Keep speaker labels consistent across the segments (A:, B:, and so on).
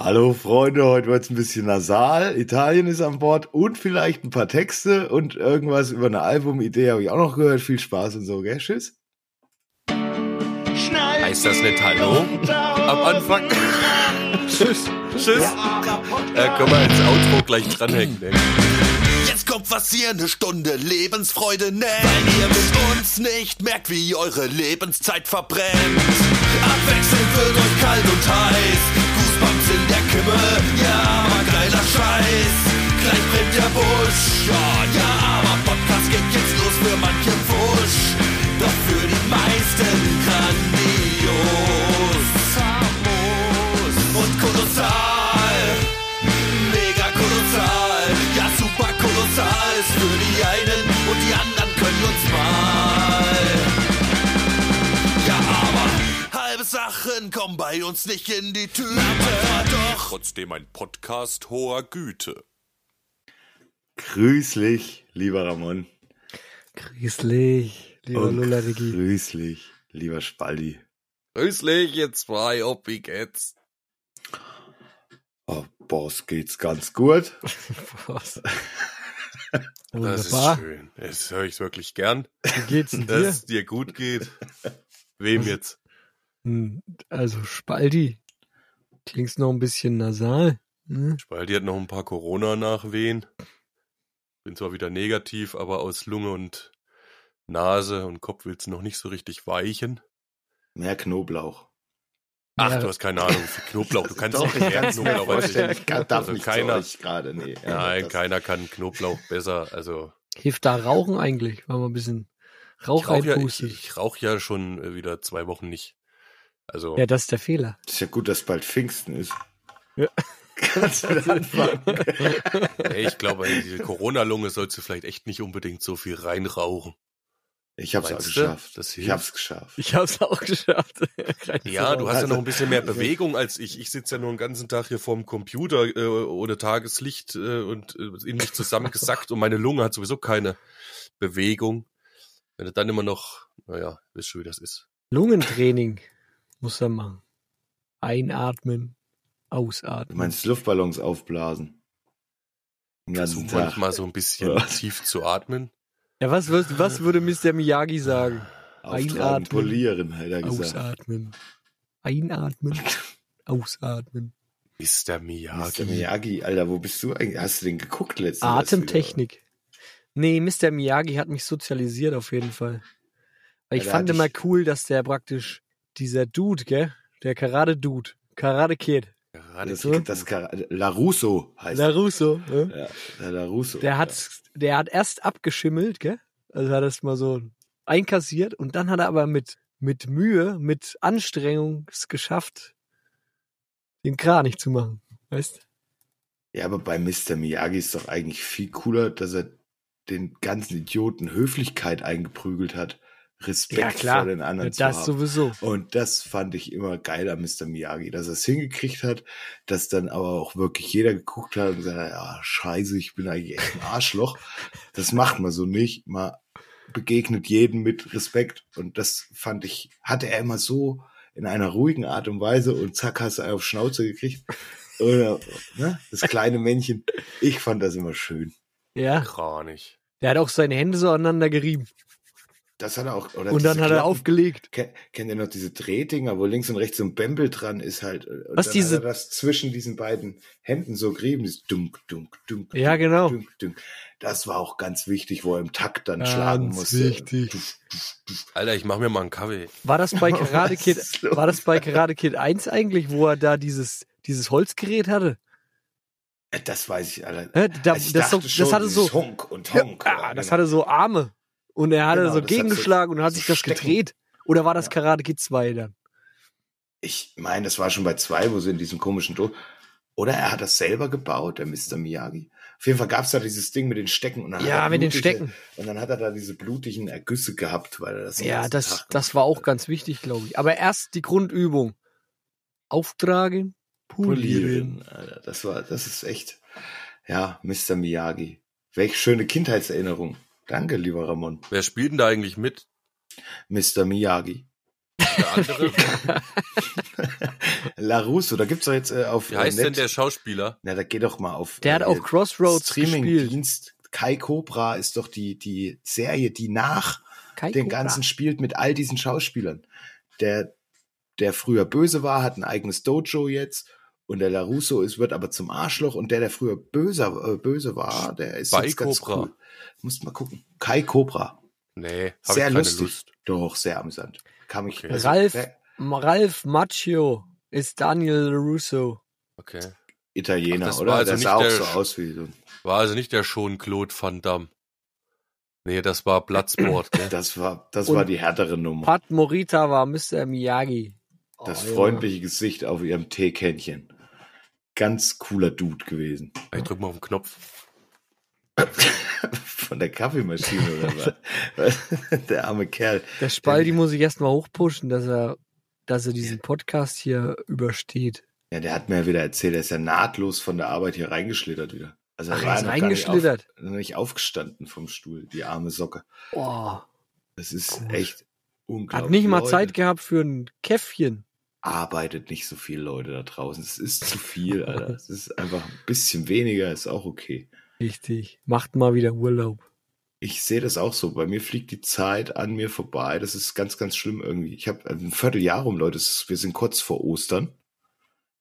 A: Hallo Freunde, heute wird's ein bisschen nasal. Italien ist an Bord und vielleicht ein paar Texte und irgendwas über eine Albumidee habe ich auch noch gehört. Viel Spaß und so, gell? Tschüss.
B: Heißt das nicht Hallo am Anfang? Tschüss. Tschüss. Äh, können wir ins Outro gleich dranhängen. Ne?
C: Jetzt kommt was hier eine Stunde Lebensfreude nennt. Weil ihr mit uns nicht merkt, wie eure Lebenszeit verbrennt. Abwechselnd wird euch kalt und heiß. Der Kimme, ja, aber geiler Scheiß. Gleich brennt der Busch, ja, ja, aber Podcast geht jetzt los für manche Wusch. Doch für die meisten grandios. Und kolossal. Mega kolossal, ja super kolossal ist für die einen Sachen kommen bei uns nicht in die Tüte. Doch
B: Trotzdem ein Podcast hoher Güte.
A: Grüßlich, lieber Ramon.
D: Grüßlich, lieber
A: Und
D: Lularigi.
A: grüßlich, lieber Spaldi.
B: Grüßlich, ihr zwei, ob wie geht's?
A: Oh, Boss, geht's ganz gut.
D: Was?
B: Das ist
D: Wunderbar.
B: schön. Das höre ich wirklich gern,
D: Wie geht's denn
B: dass
D: dir?
B: es dir gut geht. Wem jetzt?
D: Hm, Also, Spaldi. Klingst noch ein bisschen nasal. Hm?
B: Spaldi hat noch ein paar Corona-Nachwehen. Bin zwar wieder negativ, aber aus Lunge und Nase und Kopf will's noch nicht so richtig weichen.
A: Mehr Knoblauch.
B: Ach,
D: Ja.
B: du hast keine Ahnung, wie viel Knoblauch. Du kannst
A: Doch,
B: nicht
A: ich
B: mehr Knoblauch als ich.
A: kann, darf
B: Also
A: nicht
B: keiner-
A: zu euch gerade, nee. Ja,
B: Nein, keiner kann Knoblauch besser. Also
D: Hilft da Rauchen eigentlich, weil man ein bisschen Rauch
B: ich rauche ja, ich,
D: reinpustet?
B: ich rauch ja schon äh, wieder zwei Wochen nicht. Also
D: Ja, das ist der Fehler.
A: Ist ja gut, dass bald Pfingsten ist.
D: Ja.
A: Kannst du wieder anfangen.
B: ey, ich glaube, ey, diese Corona-Lunge sollst du vielleicht echt nicht unbedingt so viel reinrauchen.
A: Ich hab's auch
B: Meinst du?
A: geschafft.
B: Das
A: ich hab's geschafft.
D: Ich hab's auch geschafft.
B: Ja, du hast ja
A: Also-
B: noch ein bisschen mehr Bewegung als ich. Ich sitze ja nur den ganzen Tag hier vorm Computer äh, ohne Tageslicht äh, und äh, in mich zusammengesackt und meine Lunge hat sowieso keine Bewegung. Wenn du dann immer noch, naja, wisst schon, wie das ist.
D: Lungentraining muss er machen. Einatmen,
A: Du
D: ausatmen.
A: meinst Luftballons aufblasen.
B: Versuch
A: Tag.
B: manchmal so ein bisschen
A: Ja.
B: tief zu atmen.
D: Ja, was, was, was würde Mr. Miyagi sagen?
A: Auftragen,
D: Einatmen.
A: polieren, hat er gesagt.
D: Ausatmen. Einatmen, ausatmen.
B: Mr. Miyagi.
A: Mr. Miyagi, Alter, wo bist du eigentlich? Hast du den geguckt letztens?
D: Atemtechnik. Nee, Mr. Miyagi hat mich sozialisiert auf jeden Fall. Weil ich
A: da
D: fand immer
A: ich-
D: cool, dass der praktisch dieser Dude, gell? Der Karate-Dude, Karate Kid,
A: Das,
D: So?
A: das, Kar- Larusso heißt
D: der Russo, ne?
A: Ja, der Larusso.
D: der hat, der hat erst abgeschimmelt, gell? Also hat es mal so einkassiert und dann hat er aber mit, mit Mühe, mit Anstrengung es geschafft, den Kranich zu machen. Weißt?
A: Ja, aber bei Mr. Miyagi ist doch eigentlich viel cooler, dass er den ganzen Idioten Höflichkeit eingeprügelt hat. Respekt
D: Ja, klar.
A: vor den
D: Ja,
A: anderen zu
D: das
A: haben.
D: sowieso.
A: Und das fand ich immer geil an Mr. Miyagi, dass er es hingekriegt hat, dass dann aber auch wirklich jeder geguckt hat und gesagt hat, ja, scheiße, ich bin eigentlich echt ein Arschloch. das macht man so nicht. Man begegnet jedem mit Respekt. Und das fand ich, hatte er immer so in einer ruhigen Art und Weise und zack, hast du einen auf Schnauze gekriegt. Oder, ne? Das kleine Männchen. Ich fand das immer schön.
D: Ja,
B: Kranich.
D: der hat auch seine Hände so aneinander gerieben.
A: Das hat er auch. Oder
D: Und dann hat er
A: Klappen-
D: aufgelegt.
A: Ken- Kennt ihr noch diese Drehdinger, wo links und rechts so ein Bämbel dran ist halt? Und
D: Was,
A: dann
D: diese-
A: Hat er das zwischen diesen beiden Händen so gerieben, dieses dunk, dunk, dunk.
D: Ja,
A: dunk,
D: genau.
A: Dunk, dunk. Das war auch ganz wichtig, wo er im Takt dann
D: Ganz
A: schlagen musste.
D: wichtig.
A: Duf, duf, duf.
B: Alter, ich mach mir mal einen Kaffee.
D: War das bei Karate Kid,
A: ist
D: war das bei Karate Kid 1 eigentlich, wo er da dieses, dieses Holzgerät hatte?
A: Äh, Das weiß ich, Alter.
D: Äh, da,
A: Ich
D: das, so, das hatte so,
A: Honk und Honk.
D: ja,
A: Ja,
D: das
A: genau.
D: hatte so Arme. Und er
A: Genau,
D: so
A: hat so-
D: gegengeschlagen und hat sich
A: so
D: das
A: Stecken.
D: gedreht. Oder war das
A: Ja.
D: Karate Kid 2 dann?
A: Ich meine, das war schon bei zwei, wo sie in diesem komischen Do Oder er hat das selber gebaut, der Mr. Miyagi. Auf jeden Fall gab es da dieses Ding mit den Stecken. Und dann
D: Ja,
A: hat er
D: mit den
A: blutige-
D: Stecken.
A: Und dann hat er da diese blutigen Ergüsse gehabt, weil er das den
D: Ja, das,
A: Tag
D: das war auch
A: hat.
D: ganz wichtig, glaube ich. Aber erst die Grundübung. Auftragen, polieren.
A: Polieren. Alter, das war, das ist echt, ja, Mr. Miyagi. Welch schöne Kindheitserinnerung. Danke, lieber Ramon.
B: Wer spielt denn da eigentlich mit?
A: Mr. Miyagi.
B: Der andere,
A: LaRusso, da gibt's doch jetzt äh, auf
B: wie heißt
A: äh,
B: denn der Schauspieler?
A: Na, da geh doch mal auf
D: Der hat
A: äh,
D: auch Crossroads gespielt.
A: Streaming-Dienst. Kai Cobra ist doch die, die Serie, die nach
D: Kai
A: den
D: Cobra.
A: ganzen spielt mit all diesen Schauspielern. Der, der früher böse war, hat ein eigenes Dojo jetzt. Und der LaRusso ist, wird aber zum Arschloch. Und der, der früher böse, äh, böse war, der ist
B: Bei
A: jetzt ganz
B: Cobra.
A: cool. Musst mal gucken. Kai Cobra.
B: Nee, hab
A: Sehr
B: ich keine
A: lustig.
B: Lust.
A: Doch, sehr amüsant. Kam ich.
B: Okay.
A: also,
D: Ralf,
A: wer-
D: Ralf Macchio ist Daniel Russo.
B: Okay.
A: Italiener,
B: Ach, das
A: oder?
B: war also
A: der
B: nicht
A: sah auch
B: der
A: so aus wie so
B: War also nicht der Jean-Claude Van Damme. Nee, das war Bloodsport, gell?
A: Das war, das
D: Und
A: war die härtere Nummer.
D: Pat Morita war Mr. Miyagi.
A: Das
D: Oh,
A: freundliche Gesicht auf ihrem Teekännchen. Ganz cooler Dude gewesen.
B: Ich drück mal auf den Knopf.
A: Von der Kaffeemaschine oder was? Der arme Kerl.
D: Der Spaldi muss ich erstmal hochpushen, dass er, dass er diesen Podcast hier übersteht.
A: Ja, der hat mir ja wieder erzählt, er ist ja nahtlos von der Arbeit hier reingeschlittert wieder. Also
D: Ach,
A: war
D: er
A: gar nicht
D: reingeschlittert.
A: Auf, noch nicht aufgestanden vom Stuhl, die arme Socke.
D: Oh,
A: Das ist
D: Gut.
A: echt unglaublich.
D: hat nicht mal
A: Leute,
D: Zeit gehabt für ein Käffchen.
A: Arbeitet nicht so viele Leute da draußen. Es ist zu viel, Alter. Es ist einfach ein bisschen weniger, ist auch okay.
D: Richtig. Macht mal wieder Urlaub.
A: Ich sehe das auch so. Bei mir fliegt die Zeit an mir vorbei. Das ist ganz, ganz schlimm irgendwie. Ich habe ein Vierteljahr rum, Leute. Wir sind kurz vor Ostern.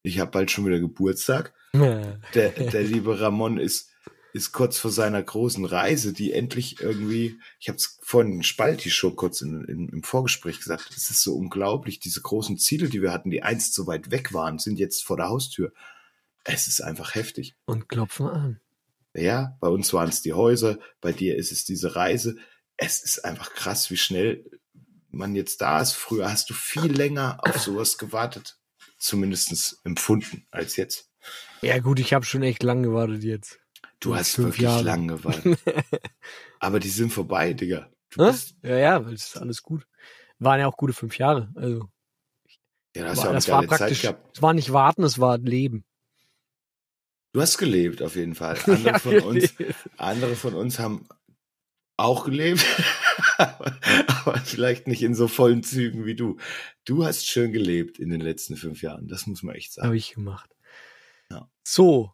A: Ich habe bald schon wieder Geburtstag. Der, der liebe Ramon ist, ist kurz vor seiner großen Reise, die endlich irgendwie, ich habe es vorhin Spalti schon kurz in, in, im Vorgespräch gesagt, es ist so unglaublich, diese großen Ziele, die wir hatten, die einst so weit weg waren, sind jetzt vor der Haustür. Es ist einfach heftig.
D: Und klopfen an.
A: Ja, bei uns waren es die Häuser, bei dir ist es diese Reise. Es ist einfach krass, wie schnell man jetzt da ist. Früher hast du viel länger auf sowas gewartet, zumindestens empfunden als jetzt.
D: Ja gut, ich habe schon echt lang gewartet jetzt.
A: Du hast
D: fünf
A: wirklich
D: Jahre.
A: lang gewartet. Aber die sind vorbei, Digga. Bist,
D: Ja, ja, weil es ist alles gut. Waren ja auch gute fünf Jahre. Also
A: ja, du hast
D: war, das war praktisch, es war nicht warten, es war Leben.
A: Du hast gelebt, auf jeden Fall. Andere,
D: Ja,
A: von, uns, andere von uns haben auch gelebt, aber, aber vielleicht nicht in so vollen Zügen wie du. Du hast schön gelebt in den letzten fünf Jahren. Das muss man echt sagen.
D: Habe ich gemacht.
A: Ja.
D: So.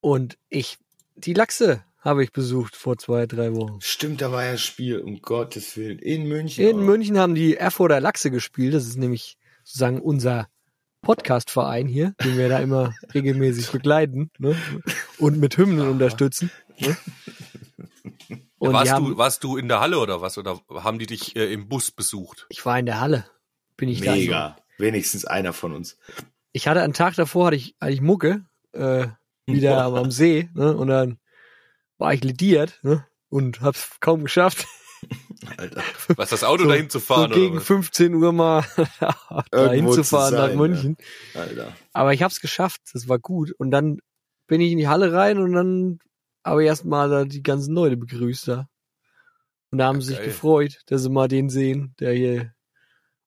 D: Und ich, die Lachse habe ich besucht vor zwei, drei Wochen.
A: Stimmt, da war ja Spiel, um Gottes Willen. In München.
D: In
A: auch.
D: München haben die Erfurter Lachse gespielt. Das ist nämlich sozusagen unser Podcast-Verein hier, den wir da immer regelmäßig begleiten ne? und mit Hymnen unterstützen. Ne? Und die
B: warst,
D: haben,
B: du, warst du in der Halle oder was? Oder haben die dich äh, im Bus besucht?
D: ich war in der Halle. Bin ich da.
A: Mega. Wenigstens einer von uns.
D: Ich hatte einen Tag davor, hatte ich, hatte ich Mucke, äh, wieder am, am See, ne? Und dann war ich lediert, ne? Und hab's kaum geschafft,
A: Alter.
B: Was das Auto
D: So-
B: dahin zu fahren?
D: so gegen
B: oder was?
D: 15 Uhr mal dahin zu fahren nach München.
A: Alter.
D: Aber ich hab's geschafft, das war gut. Und dann bin ich in die Halle rein und dann habe ich erstmal da die ganzen Leute begrüßt da. Und da haben
B: Ja,
D: sie sich gefreut, dass sie mal den sehen, der hier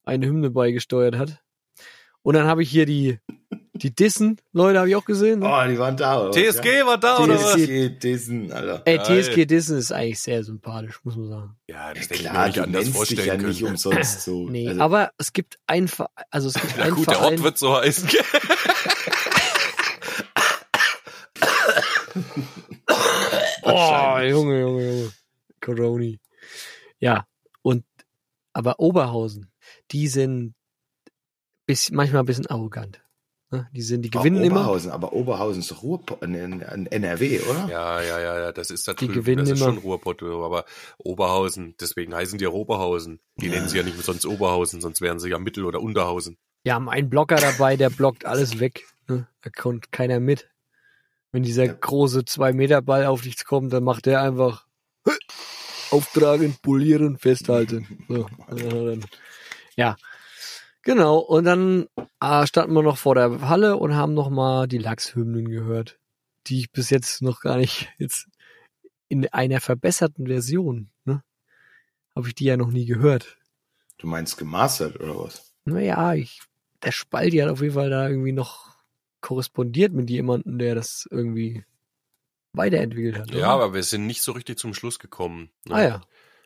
D: eine Hymne beigesteuert hat. Und dann habe ich hier die, die Dissen, Leute, habe ich auch gesehen. Ne?
A: Oh, die waren da. oder was,
B: TSG
A: ja?
B: war da, oder was?
A: TSG, Dissen, Alter.
D: Ey. TSG Dissen ist eigentlich sehr sympathisch, muss man sagen.
B: Ja,
A: Ja,
B: das hätte ich mir
A: klar,
B: nicht anders
A: nennst dich
B: vorstellen
A: ja
B: können.
A: nicht umsonst so.
D: Nee,
A: Also,
D: aber es gibt ein Ver also es gibt
B: Ja
D: einen
B: gut, der. Ort wird so heißen.
D: oh, Junge, Junge, Junge. Coroni. Ja, und aber Oberhausen, die sind bis, manchmal ein bisschen arrogant. Ne? Die sind, die
A: auch
D: gewinnen immer.
A: Oberhausen, aber Oberhausen ist Ruhrpott, NRW, oder?
B: Ja, ja, ja, ja, das ist da
D: Die gewinnen
B: das ist
D: immer.
B: schon Ruhrpott, aber Oberhausen, deswegen heißen die ja Oberhausen. Die
A: Ja.
B: nennen sie ja nicht sonst Oberhausen, sonst wären sie ja Mittel- oder Unterhausen.
D: Wir haben einen Blocker dabei, der blockt alles weg. Ne? Da kommt keiner mit. Wenn dieser
A: Ja.
D: große zwei Meter Ball auf dich kommt, dann macht der einfach auftragen, polieren, festhalten. So. Ja, genau. Und dann äh, standen wir noch vor der Halle und haben noch mal die Lachshymnen gehört, die ich bis jetzt noch gar nicht jetzt in einer verbesserten Version. Ne? Habe ich die ja noch nie gehört.
A: Du meinst gemastert oder was?
D: Naja, ich, der Spalti hat auf jeden Fall da irgendwie noch korrespondiert mit jemandem, der das irgendwie weiterentwickelt hat.
B: Ja,
D: oder?
B: aber wir sind nicht so richtig zum Schluss gekommen. ne?
D: Ah ja.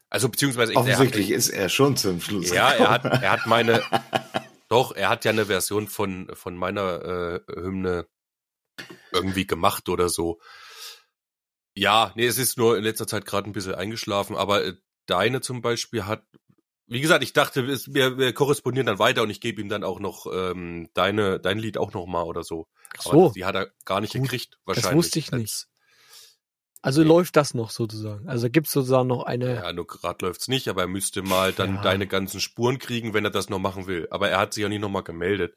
B: Also beziehungsweise ich, er hat,
A: Offensichtlich ist er schon zum Schluss.
B: ja, er hat, er hat meine, doch, er hat ja eine Version von von meiner äh, Hymne irgendwie gemacht oder so. Ja, nee, es ist nur in letzter Zeit gerade ein bisschen eingeschlafen, aber äh, deine zum Beispiel hat, wie gesagt, ich dachte, es, wir, wir korrespondieren dann weiter und ich gebe ihm dann auch noch ähm, deine dein Lied auch noch mal oder so. Aber
D: so.
B: die hat er gar nicht
D: Gut,
B: gekriegt wahrscheinlich.
D: wusste ich nicht.
B: Als-
D: Also
B: Nee.
D: läuft das noch sozusagen. Also gibt's sozusagen noch eine.
B: Ja, nur gerade läuft's nicht, aber er müsste mal dann
D: Ja.
B: deine ganzen Spuren kriegen, wenn er das noch machen will. Aber er hat sich ja nicht nochmal gemeldet.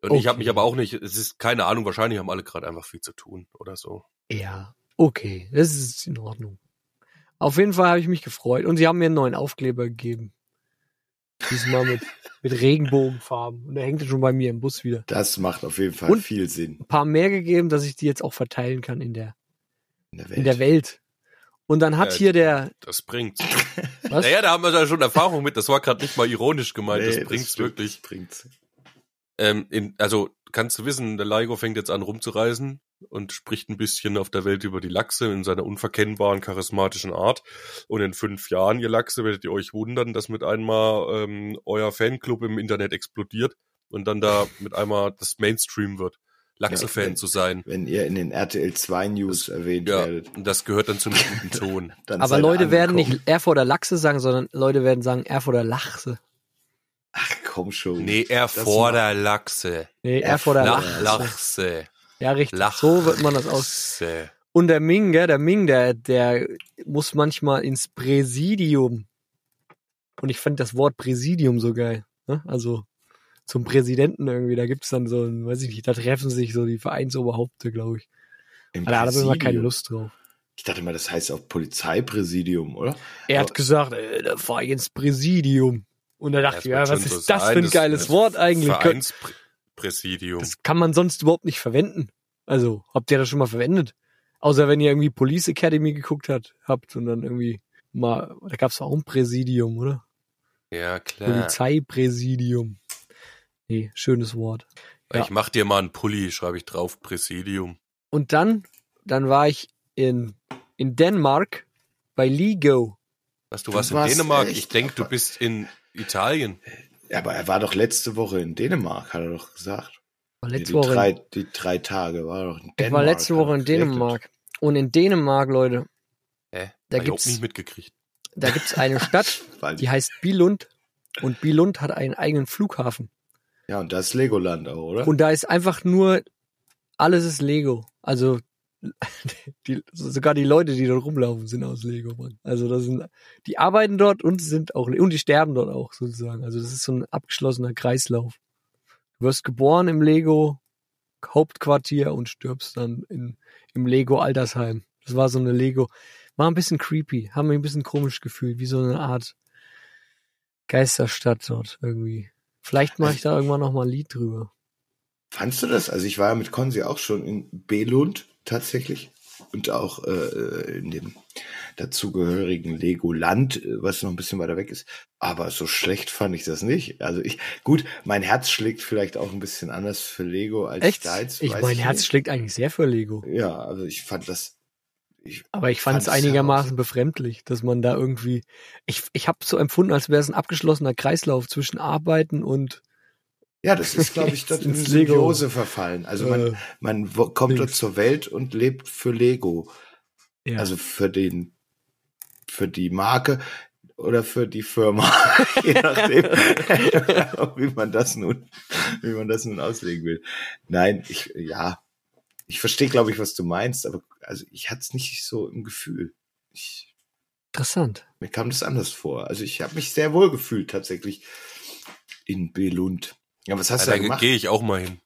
B: Und ich
D: Okay.
B: habe mich aber auch nicht, es ist keine Ahnung, wahrscheinlich haben alle gerade einfach viel zu tun oder so.
D: Ja, okay, das ist in Ordnung. Auf jeden Fall habe ich mich gefreut und sie haben mir einen neuen Aufkleber gegeben. Diesmal mit, mit Regenbogenfarben. Und der hängt schon bei mir im Bus wieder.
A: Das macht auf jeden Fall
D: Und-
A: viel Sinn
D: Ein paar mehr gegeben, dass ich die jetzt auch verteilen kann in der,
A: in der Welt.
D: in der Welt. Und dann hat
B: Ja,
D: hier der,
B: Das bringt's.
D: was?
B: Naja, da haben wir da schon Erfahrung mit. Das war gerade nicht mal ironisch gemeint.
A: Nee,
B: das bringt's wirklich.
A: Das bringt's.
B: Ähm, in, also kannst du wissen, der Laigo fängt jetzt an rumzureisen und spricht ein bisschen auf der Welt über die Lachse in seiner unverkennbaren, charismatischen Art. Und in fünf Jahren, ihr Lachse, werdet ihr euch wundern, dass mit einmal ähm, euer Fanclub im Internet explodiert und dann da mit einmal das Mainstream wird, Lachse-Fan
A: Ja,
B: zu sein.
A: Wenn ihr in den RTL 2 News erwähnt
B: Ja,
A: werdet,
B: und das gehört dann zum guten Ton.
A: dann
D: Aber Leute werden nicht Erfurter Lachse sagen, sondern Leute werden sagen Erfurter Lachse.
A: Ach komm schon.
B: Nee, er
A: Das
B: vor der Lachse.
D: Nee,
A: Erfurter
D: Erfurter
B: Lach,
D: Lachse.
B: Lachse.
D: Ja, richtig.
B: Lach.
D: So wird man das aus.
B: Lachse.
D: Und der Ming, gell, der Ming, der, der muss manchmal ins Präsidium. Und ich fand das Wort Präsidium so geil. Ne? Also zum Präsidenten irgendwie, da gibt's dann so ein, weiß ich nicht, da treffen sich so die Vereinsoberhaupte, glaube ich.
A: Im
D: Aber da hat er immer keine. Lust drauf.
A: Ich dachte mal, das heißt auch Polizeipräsidium, oder?
D: Er
A: Aber-
D: hat gesagt, äh, da fahr ich ins Präsidium. Und da dachte ich, ja, was ist das für ein geiles Wort eigentlich?
B: Vereinspräsidium.
D: Das kann man sonst überhaupt nicht verwenden. Also, habt ihr das schon mal verwendet? Außer wenn ihr irgendwie Police Academy geguckt hat, habt und dann irgendwie mal, da gab's auch ein Präsidium, oder?
B: Ja, klar.
D: Polizeipräsidium. Nee, schönes Wort. Ja.
B: Ich mach dir mal einen Pulli, schreibe ich drauf, Präsidium.
D: Und dann, dann war ich in, in Dänemark bei Ligo.
B: Was, du
A: Du
B: warst in
A: warst
B: Dänemark?
A: echt-
B: Ich denk, du bist in Italien.
A: Ja, aber er war doch letzte Woche in Dänemark, hat er doch gesagt.
D: War letzte
A: die,
D: Woche.
A: drei, die drei Tage war er doch in Dänemark.
D: ich war letzte Woche in. Dänemark. Und in Dänemark, Leute,
B: Hä?
D: Da gibt's-
B: auch nicht mitgekriegt.
D: da gibt's eine Stadt, die heißt Billund. Und Billund hat einen eigenen Flughafen.
A: Ja, und das ist Legoland auch, oder?
D: Und da ist einfach nur, alles ist Lego. Also, die, sogar die Leute, die dort rumlaufen, sind aus Lego, Mann. Also, das sind, die arbeiten dort und sind auch, und die sterben dort auch, sozusagen. Also, das ist so ein abgeschlossener Kreislauf. Du wirst geboren im Lego Hauptquartier und stirbst dann in, im Lego Altersheim. Das war so eine Lego, war ein bisschen creepy, haben mich ein bisschen komisch gefühlt, wie so eine Art Geisterstadt dort irgendwie. Vielleicht mache ich da irgendwann noch mal ein Lied drüber.
A: Fandst du das? Also ich war ja mit Konzi auch schon in Belund tatsächlich und auch äh, in dem dazugehörigen Legoland, äh, was noch ein bisschen weiter weg ist. Aber so schlecht fand ich das nicht. Also ich, gut, mein Herz schlägt vielleicht auch ein bisschen anders für Lego als
D: Echt?
A: deins.
D: Ich
A: weiß
D: mein Herz
A: nicht.
D: schlägt eigentlich sehr für Lego.
A: Ja, also ich fand das. Ich,
D: Aber ich fand es
A: ja
D: einigermaßen befremdlich, dass man da irgendwie. Ich, ich habe so empfunden, als wäre es ein abgeschlossener Kreislauf zwischen Arbeiten und
A: ja, das ist, glaube ich, dort in. Symbiose verfallen. Also man,
D: äh,
A: man kommt dort zur Welt und lebt für Lego.
D: ja.
A: Also für den, für die Marke oder für die Firma. Je nachdem, wie man das nun, wie man das nun auslegen will. Nein, ich, ja, ich verstehe, glaube ich, was du meinst, aber also ich hatte es nicht so im Gefühl. Ich,
D: interessant.
A: mir kam das anders vor. Also ich habe mich sehr wohl gefühlt tatsächlich in Belund. Ja, was hast
B: Ja,
A: du da
B: da
A: gemacht?
B: gehe ich auch mal hin.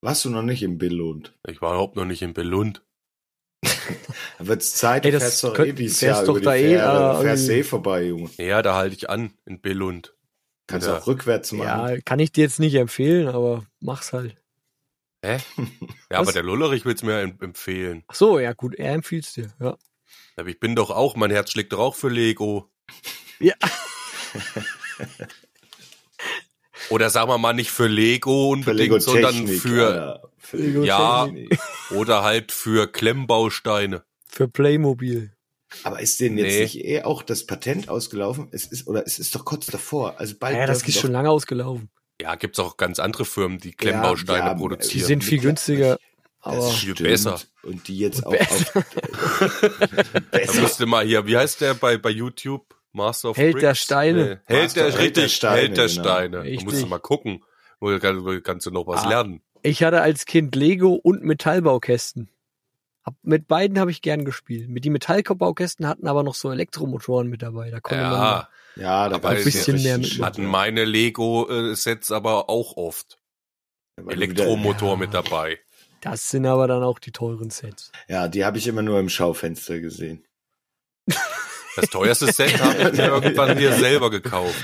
A: Warst du noch nicht in Belund?
B: Ich war überhaupt noch nicht in Belund.
A: Da wird's Zeit,
D: Ey,
A: du
D: das
A: fährst doch eh
D: könnt-
A: dieses
D: fährst
A: Jahr
D: doch
A: über die
D: da eh, äh,
A: du fährst eh vorbei, Junge.
B: Ja, da halte ich an, in Belund.
A: Kannst
B: Ja.
A: auch rückwärts machen.
D: Ja, kann ich dir jetzt nicht empfehlen, aber mach's halt.
B: Hä? Ja,
D: Was?
B: aber der Lullerich will's mir em- empfehlen.
D: Ach so, ja gut, er empfiehlt dir. Ja.
B: Aber ich bin doch auch, mein Herz schlägt doch auch für Lego.
D: Ja.
B: Oder sagen wir mal nicht für Lego
A: für
B: unbedingt,
A: Lego
B: sondern für,
A: Alter. Für
D: Lego
B: ja, oder halt für Klemmbausteine.
D: Für Playmobil.
A: Aber ist denen jetzt
B: Nee.
A: nicht eh auch das Patent ausgelaufen? Es ist, oder es ist doch kurz davor. Also bald
D: Ja, das
A: dürfen
D: ist
A: doch-
D: schon lange ausgelaufen.
B: Ja, gibt's auch ganz andere Firmen, die Klemmbausteine
A: ja,
D: Die
B: produzieren.
D: sind viel günstiger.
A: Das
D: Aber
B: viel besser.
A: Und die jetzt auch
D: besser.
B: Da müsste mal hier, wie heißt der bei, bei YouTube? Master of
D: Held
B: Bricks?
D: der Steine.
B: Nee. Held der,
A: Held der
B: richtig,
A: Steine,
B: Held der
A: genau.
B: Steine. Da
D: Richtig.
B: musst du mal gucken. Wo kannst, du noch was
D: Ah.
B: lernen.
D: ich hatte als Kind Lego und Metallbaukästen. Hab, mit beiden habe ich gern gespielt. Mit die Metallbaukästen hatten aber noch so Elektromotoren mit dabei. Da konnte man
B: Ja,
A: Ja, da
B: Aber
A: war
B: ein
D: bisschen mehr mit-
B: hatten meine Lego-Sets aber auch oft.
A: du
B: Elektromotor
D: ja.
B: mit dabei.
D: Das sind aber dann auch die teuren Sets.
A: Ja, die habe ich immer nur im Schaufenster gesehen.
B: Das teuerste Set habe ich mir irgendwann hier selber gekauft.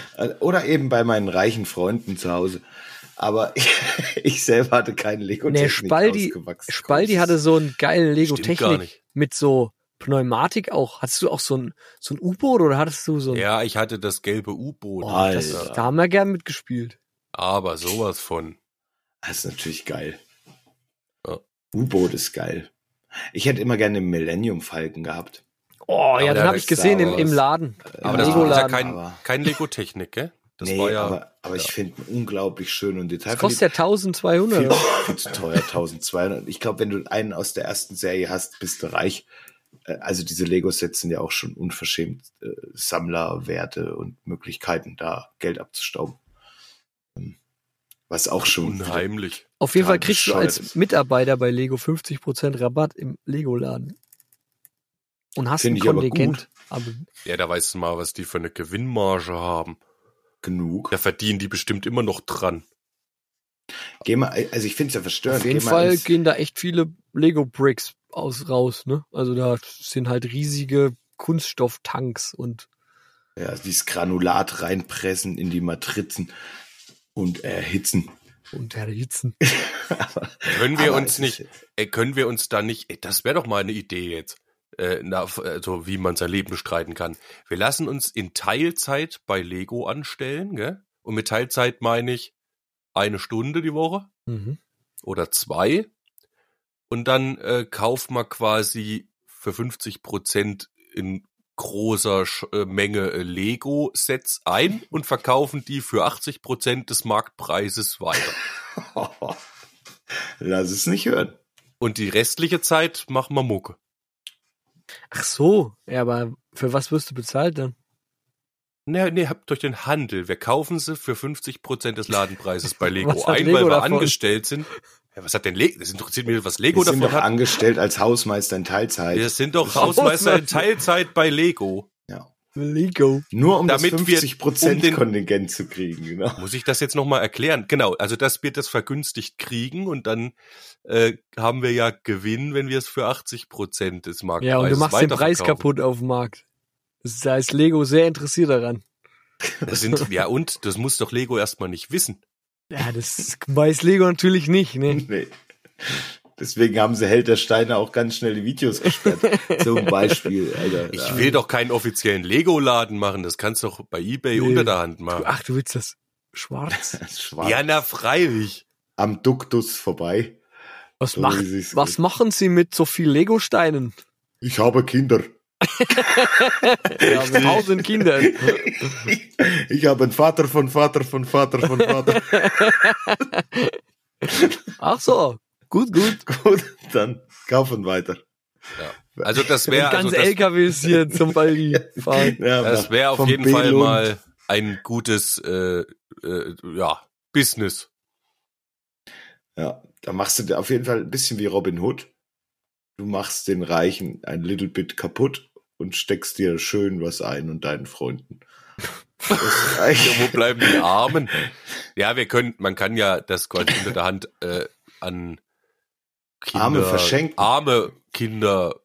A: Oder eben bei meinen reichen Freunden zu Hause. Aber ich, ich selber hatte keinen lego
D: Nee, Spaldi. Spaldi hatte so einen geilen Lego-Technik mit so Pneumatik auch. Hattest du auch so ein, so ein U-Boot oder hattest du so ein...
B: Ja, ich hatte das gelbe U-Boot.
D: Oh, das, da haben wir gern mitgespielt.
B: Aber sowas von.
A: Das ist natürlich geil.
B: Ja.
A: U-Boot ist geil. Ich hätte immer gerne einen Millennium Falken gehabt.
D: Oh, ja, den
B: ja,
D: habe ich gesehen im, im. Laden.
B: Aber
D: Im
B: das ist ja kein,
A: aber-
B: kein Lego-Technik, gell? Das
A: nee,
B: war ja.
A: aber, aber ich finde ihn unglaublich schön und
D: Das
A: detailverliebt.
D: kostet ja 1200.
A: viel, viel zu teuer, 1200. Ich glaube, wenn du einen aus der ersten Serie hast, bist du reich. Äh, Also diese Lego-Sets sind ja auch schon unverschämt äh, Sammlerwerte und Möglichkeiten, da Geld abzustauben. Ähm, Was auch schon
B: Unheimlich.
D: Auf jeden Fall kriegst du als. Mitarbeiter bei Lego 50% Rabatt im Lego-Laden. Und hast
A: Find
D: ein
A: ich aber
D: Kontingent. Aber
B: Ja, da weißt du mal, was die für eine Gewinnmarge haben.
A: genug.
B: Da verdienen die bestimmt immer noch dran.
A: Geh mal, also ich finde es ja verstörend.
D: auf jeden
A: Geh
D: Fall
A: ins-
D: gehen da echt viele Lego-Bricks aus raus, ne? Also da sind halt riesige Kunststofftanks und
A: ja, dieses Granulat reinpressen in die Matrizen und erhitzen.
D: und erhitzen.
A: Aber-
B: Können wir uns nicht, ey, können wir uns da nicht, ey, das wäre doch mal eine Idee jetzt, äh, na, also wie man sein Leben bestreiten kann. Wir lassen uns in Teilzeit bei Lego anstellen, gell? Und mit Teilzeit meine ich eine Stunde die Woche
D: Mhm.
B: oder zwei. Und dann äh, kaufen wir quasi für 50 Prozent in großer Sch äh, Menge äh, Lego-Sets ein und verkaufen die für 80 Prozent des Marktpreises weiter.
A: Lass es nicht hören.
B: Und die restliche Zeit machen wir Mucke.
D: Ach so, ja, aber für was wirst du bezahlt dann?
B: Nee, nee, habt durch den Handel. Wir kaufen sie für 50 Prozent des Ladenpreises bei Lego
D: Was hat
B: ein,
D: Lego
B: weil wir
D: davon?
B: angestellt sind. Ja, was hat denn Lego? Das interessiert mich, was Lego
A: Wir sind
B: davon
A: doch
B: hat.
A: angestellt als Hausmeister in Teilzeit.
B: Wir sind doch
A: Hausmeister.
B: In Teilzeit bei Lego.
A: ja.
D: Lego.
A: Nur um
B: Damit
A: das
B: wir
A: 50 Prozent
B: um den-
A: Kontingent zu kriegen, genau.
B: Muss ich das jetzt nochmal erklären? Genau, also dass wir das vergünstigt kriegen und dann äh, haben wir ja Gewinn, wenn wir es für 80 Prozent des Marktpreises
D: Ja, und du machst den Preis kaputt auf dem Markt. Das da ist Lego sehr interessiert daran.
B: Das sind, ja, und das muss doch Lego erstmal nicht wissen.
D: Ja, das weiß Lego natürlich nicht, ne?
A: Nee. Deswegen haben sie Held der Steine auch ganz schnell die Videos gesperrt. Zum Beispiel, Alter.
B: Ich will doch keinen offiziellen Lego-Laden machen, das kannst du doch bei Ebay
D: Nee.
B: unter der Hand
D: Du,
B: machen.
D: ach, du willst das schwarz?
A: Schwarz
B: Ja, na freilich.
A: am Duktus vorbei.
D: Was,
A: So
D: macht, was machen sie mit so viel Lego-Steinen?
A: Ich habe Kinder.
D: Ja, mit tausend Kindern.
A: Ich habe einen Vater von Vater von Vater von Vater.
D: Ach so, gut, gut.
A: Gut, dann kaufen weiter.
B: Also das wäre also
D: ganzen
B: das,
D: LKWs hier zum Baldi fahren.
A: Ja,
B: das wäre auf jeden Fall mal ein gutes äh, äh, ja, Business.
A: Ja, da machst du dir auf jeden Fall ein bisschen wie Robin Hood. Du machst den Reichen ein little bit kaputt und steckst dir schön was ein und deinen Freunden.
B: Ja, wo bleiben die Armen? Ja, wir können, man kann ja das quasi unter der Hand äh, an Kinder,
A: Arme verschenken.
B: arme Kinder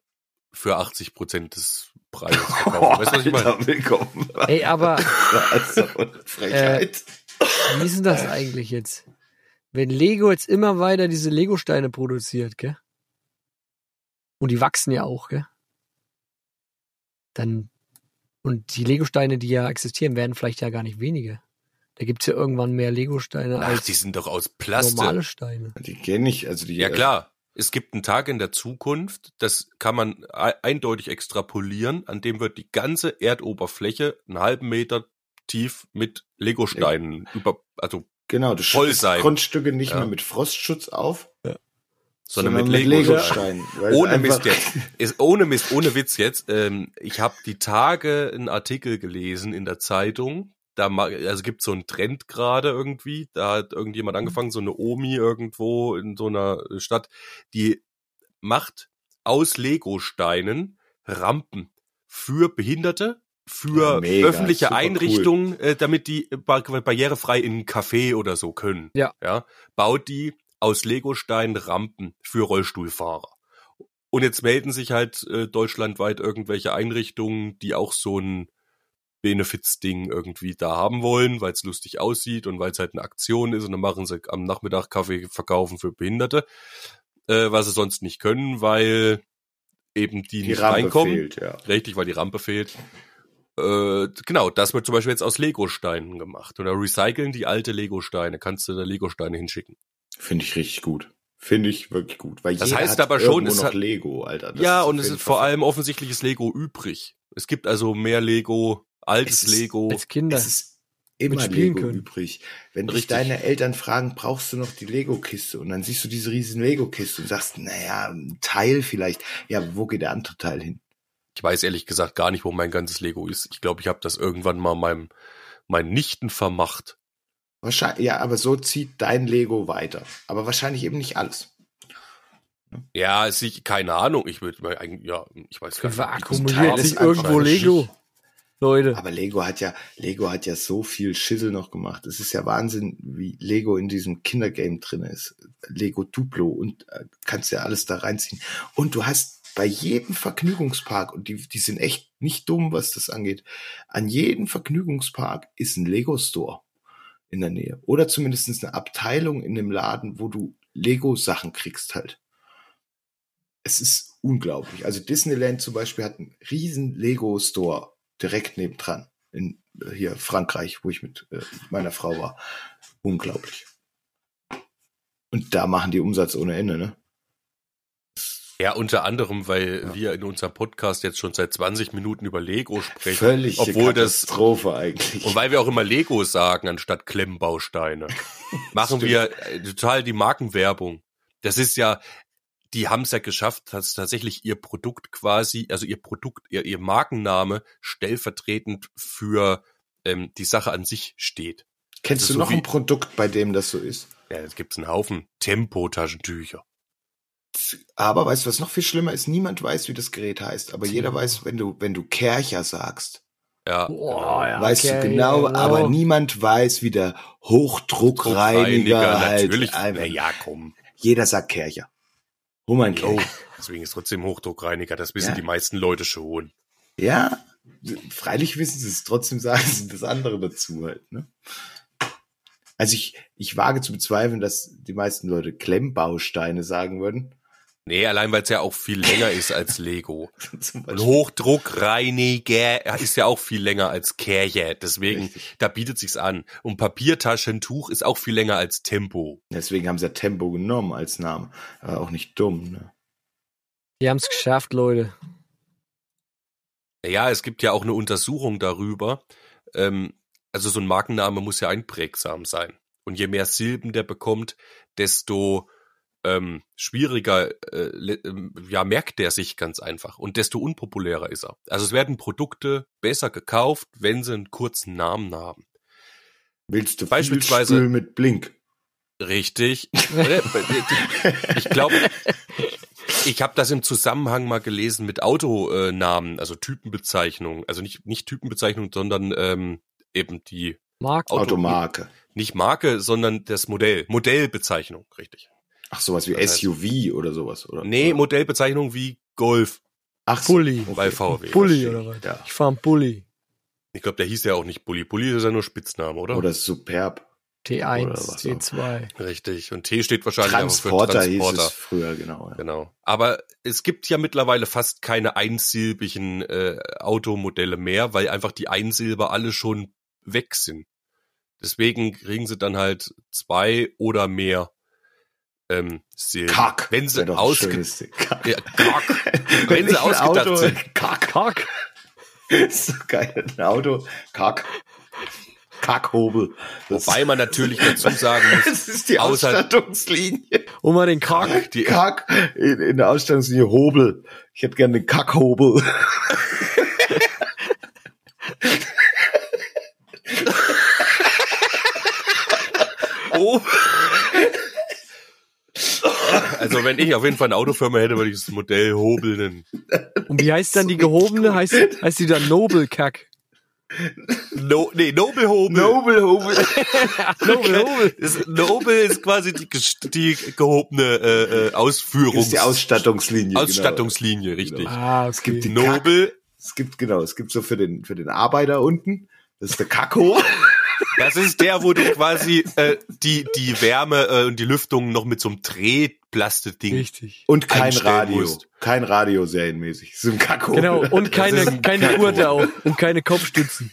B: für 80 Prozent des Preises verkaufen. Weißt du, was ich meine?
A: Willkommen.
D: Ey, aber
A: Also, Frechheit.
D: wie ist denn das eigentlich jetzt? Wenn Lego jetzt immer weiter diese Lego-Steine produziert, gell? Und die wachsen ja auch, gell? Dann, und die Lego-Steine, die ja existieren, werden vielleicht ja gar nicht weniger. Da gibt's ja irgendwann mehr Lego-Steine
B: Ach,
D: als
B: die sind doch aus Plastik.
D: normale Steine.
A: die gehen nicht, also die.
B: Ja klar, es gibt einen Tag in der Zukunft, das kann man eindeutig extrapolieren, an dem wird die ganze Erdoberfläche einen halben Meter tief mit Legosteinen über, also,
A: Genau, du
B: Voll
A: schüttest
B: sein.
A: Grundstücke nicht
B: Ja.
A: mehr mit Frostschutz auf,
B: sondern, mit Legosteinen.
A: Legosteinen. weil
B: Ohne Mist jetzt. Ist, ohne Mist, ohne Witz jetzt. Ähm, ich habe die Tage einen Artikel gelesen in der Zeitung. Da also gibt so einen Trend gerade irgendwie. Da hat irgendjemand angefangen, so eine Omi irgendwo in so einer Stadt, die macht aus Legosteinen Rampen für Behinderte, für
A: Ja, mega,
B: öffentliche Einrichtungen, äh, damit die bar barrierefrei in ein Café oder so können.
D: Ja.
B: ja. Baut die aus Legosteinen Rampen für Rollstuhlfahrer. Und jetzt melden sich halt äh, deutschlandweit irgendwelche Einrichtungen, die auch so ein Benefits-Ding irgendwie da haben wollen, weil es lustig aussieht und weil es halt eine Aktion ist und dann machen sie am Nachmittag Kaffee verkaufen für Behinderte, äh, was sie sonst nicht können, weil eben die,
A: die
B: nicht
A: Rampe
B: reinkommen.
A: fehlt, ja.
B: Richtig, weil die Rampe fehlt. Äh, genau, das wird zum Beispiel jetzt aus Legosteinen gemacht. Oder recyceln die alte Legosteine. Kannst du da Legosteine hinschicken.
A: Finde ich richtig gut. Finde ich wirklich gut. Weil
B: Das
A: jeder
B: heißt
A: hat
B: aber schon, es
A: noch
B: hat-
A: Lego, Alter. Das
B: ja,
A: auf
B: und es ist vor allem offensichtliches Lego übrig. Es gibt also mehr Lego, altes
A: Es ist-
B: Lego.
D: Als Kinder.
A: Es ist immer
D: spielen
A: Lego
D: können.
A: übrig. Wenn dich
B: Richtig.
A: deine Eltern fragen, brauchst du noch die Lego-Kiste? Und dann siehst du diese riesen Lego-Kiste und sagst, naja, ein Teil vielleicht. Ja, wo geht der andere Teil hin?
B: Ich weiß ehrlich gesagt gar nicht, wo mein ganzes Lego ist. Ich glaube, ich habe das irgendwann mal meinem meinen Nichten vermacht.
A: Wahrscheinlich, ja, aber so zieht dein Lego weiter. Aber wahrscheinlich eben nicht alles.
B: Ja, ist ich, keine Ahnung. Ich würde mal eigentlich, ja, ich weiß gar nicht.
A: Teil
D: sich
A: ist
D: irgendwo Lego. Leute.
A: Aber Lego hat ja, Lego hat ja so viel Schissel noch gemacht. Es ist ja Wahnsinn, wie Lego in diesem Kindergame drin ist. Lego Duplo und äh, kannst ja alles da reinziehen. Und du hast bei jedem Vergnügungspark, und die, die sind echt nicht dumm, was das angeht, an jedem Vergnügungspark ist ein Lego Store in der Nähe. Oder zumindest eine Abteilung in dem Laden, wo du Lego-Sachen kriegst halt. Es ist unglaublich. Also Disneyland zum Beispiel hat einen riesen Lego-Store direkt nebendran in äh, hier Frankreich, wo ich mit äh, meiner Frau war. Unglaublich. Und da machen die Umsatz ohne Ende, ne?
B: Ja, unter anderem, weil
A: Ja.
B: wir in unserem Podcast jetzt schon seit 20 Minuten über Lego sprechen.
A: Völlig
B: obwohl das
A: Katastrophe eigentlich.
B: und weil wir auch immer Lego sagen anstatt Klemmbausteine, machen wir äh, total die Markenwerbung. Das ist ja, die haben es ja geschafft, dass tatsächlich ihr Produkt quasi, also ihr Produkt, ihr, ihr Markenname stellvertretend für ähm, die Sache an sich steht.
A: Kennst
B: das
A: du
B: so
A: noch
B: wie-
A: ein Produkt, bei dem das so ist?
B: Ja, es gibt einen Haufen Tempo-Taschentücher.
A: Aber weißt du, was noch viel schlimmer ist? Niemand weiß, wie das Gerät heißt. Aber jeder weiß, wenn du, wenn du Kercher sagst,
B: Ja,
D: Boah, ja,
A: weißt
D: okay,
A: du genau,
D: genau.
A: aber niemand weiß, wie der Hochdruckreiniger halt.
B: natürlich.
A: einfach-
B: ja, komm.
A: Jeder sagt Kercher.
B: Oh,
A: Kercher.
B: deswegen ist trotzdem Hochdruckreiniger. Das wissen
A: Ja.
B: die meisten Leute schon.
A: Ja, freilich wissen sie es, trotzdem sagen sie das andere dazu halt, ne? Also ich, ich wage zu bezweifeln, dass die meisten Leute Klemmbausteine sagen würden.
B: Nee, allein weil es ja auch viel länger ist als Lego. Und. Hochdruckreiniger ist ja auch viel länger als Kerche. Deswegen,
A: Richtig.
B: da bietet sich's an. Und Papiertaschentuch ist auch viel länger als Tempo.
A: Deswegen haben sie ja Tempo genommen als Name. Aber auch nicht dumm, ne?
D: Die haben es geschafft, Leute.
B: Ja, es gibt ja auch eine Untersuchung darüber. Ähm, also so ein Markenname muss ja einprägsam sein. Und je mehr Silben der bekommt, desto ähm, schwieriger äh, ähm, ja, merkt der sich ganz einfach und desto unpopulärer ist er. Also es werden Produkte besser gekauft, wenn sie einen kurzen Namen haben.
A: Willst du Beispielsweise- mit Blink?
B: Richtig. ich glaube, ich habe das im Zusammenhang mal gelesen mit Autonamen, also Typenbezeichnung. Also nicht, nicht Typenbezeichnung, sondern ähm, eben die,
D: Marc,
B: Auto-
A: Automarke.
B: nicht Marke, sondern das Modell. Modellbezeichnung, richtig.
A: Ach, sowas wie
B: Das heißt-
A: SUV oder sowas, oder?
B: Nee,
A: oder?
B: Modellbezeichnung wie Golf
A: Ach so,
D: Bulli.
B: bei VW.
D: Bulli oder was?
A: Ja.
D: Ich fahr einen Bulli.
B: Ich glaube, der hieß ja auch nicht Bulli. Bulli ist ja nur Spitzname, oder?
A: Oder Superb.
D: T1,
A: Oder was auch.
D: T2.
B: Richtig. Und T steht wahrscheinlich einfach
A: Transporter,
B: für
A: hieß
B: Transporter.
A: es früher, genau. Ja.
B: Genau. Aber es gibt ja mittlerweile fast keine einsilbigen äh, Automodelle mehr, weil einfach die Einsilber alle schon weg sind. Deswegen kriegen sie dann halt zwei oder mehr ähm, sie,
A: Kack.
B: wenn sie
A: Wär doch ein
B: ausge
A: schönes Ding. Kack.
B: ja, Kack. wenn sie ausgedacht
A: Auto,
B: sind.
A: Kack.
D: Kack.
A: ist so geil. Ein Auto. Kack. Kackhobel. Das,
B: Wobei man natürlich dazu sagen muss,
A: das ist die Ausstattungslinie.
D: Und mal den Kack.
B: die,
A: Kack. In, in der Ausstattungslinie Hobel. Ich hätte gerne den Kackhobel.
B: oh. Also wenn ich auf jeden Fall eine Autofirma hätte, würde ich das Modell Hobel nennen.
D: Und wie heißt dann die gehobene? Heißt, heißt die dann Nobel Kack?
B: No, nee, Nobel Hobel.
A: Nobel Hobel.
D: Nobel Hobel.
B: Das, Nobel ist quasi die, die gehobene äh, äh, Ausführungs
A: Das ist die Ausstattungslinie.
B: Ausstattungslinie, richtig.
D: Ah,
A: Es gibt
D: okay.
A: die Kack.
B: Nobel,
A: Es gibt, genau, es gibt so für den, für den Arbeiter unten. Das ist der Kackhobel.
B: das ist der, wo du quasi äh, die, die Wärme äh, und die Lüftung noch mit so einem Drehplastik-Ding.
D: Richtig.
A: Und kein Radio.
B: musst.
A: Kein Radio serienmäßig. Das ist ein Kackhobel.
D: Genau, und
B: ist
D: keine,
B: ein
D: keine. Gurte auch und keine Kopfstützen.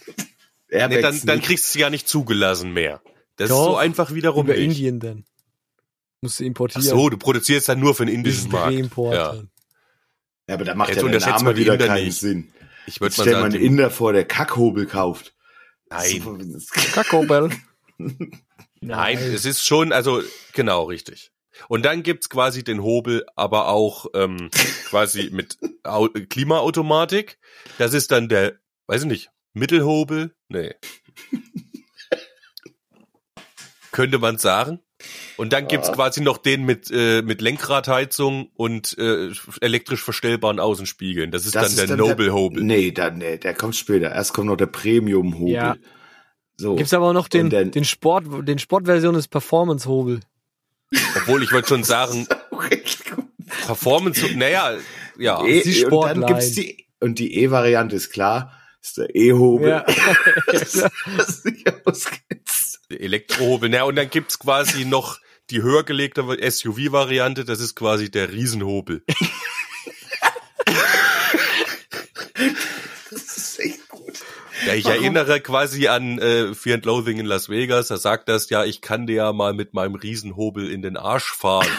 B: Nee, dann, dann kriegst du ja nicht zugelassen mehr. Das ist
D: Doch,
B: so einfach wiederum
D: Über
B: nicht.
D: Indien dann. Musst du
B: Ach
D: importieren.
B: so, du produzierst dann nur für den indischen Markt. Ja.
D: dann.
A: Ja, aber da macht
B: Jetzt
A: ja der Name wieder keinen
B: nicht.
A: Sinn.
B: Ich würde mal
A: stell
B: sagen,
A: mal einen Inder vor, der Kackhobel kauft.
B: Nein.
D: Kackhobel.
B: nein, es ist schon, also genau richtig. Und dann gibt's quasi den Hobel, aber auch ähm, quasi mit Au Klimaautomatik. Das ist dann der, weiß ich nicht, Mittelhobel? Nee. Könnte man sagen. Und dann gibt's
A: Ja.
B: quasi noch den mit, äh, mit Lenkradheizung und äh, elektrisch verstellbaren Außenspiegeln. Das ist
A: Das
B: dann der Noble Hobel.
A: Nee, dann, nee, der kommt später. Erst kommt noch der Premium-Hobel.
D: Ja.
A: So.
D: Gibt's aber auch noch den,
A: dann-
D: den Sport, den Sportversion des Performance-Hobel.
B: Obwohl ich wollte schon sagen. Performance, naja, ja.
A: E,
D: die
A: und dann gibt's die, und die E-Variante ist klar, ist der E-Hobel.
D: Ja.
A: das, das.
B: Elektrohobel. Ja, und dann gibt's quasi noch die höher gelegte SUV-Variante, das ist quasi der Riesenhobel.
A: Das ist echt gut.
B: Ja, ich
A: Warum?
B: erinnere quasi an äh, Fear and Loathing in Las Vegas, da sagt das ja, ich kann dir ja mal mit meinem Riesenhobel in den Arsch fahren.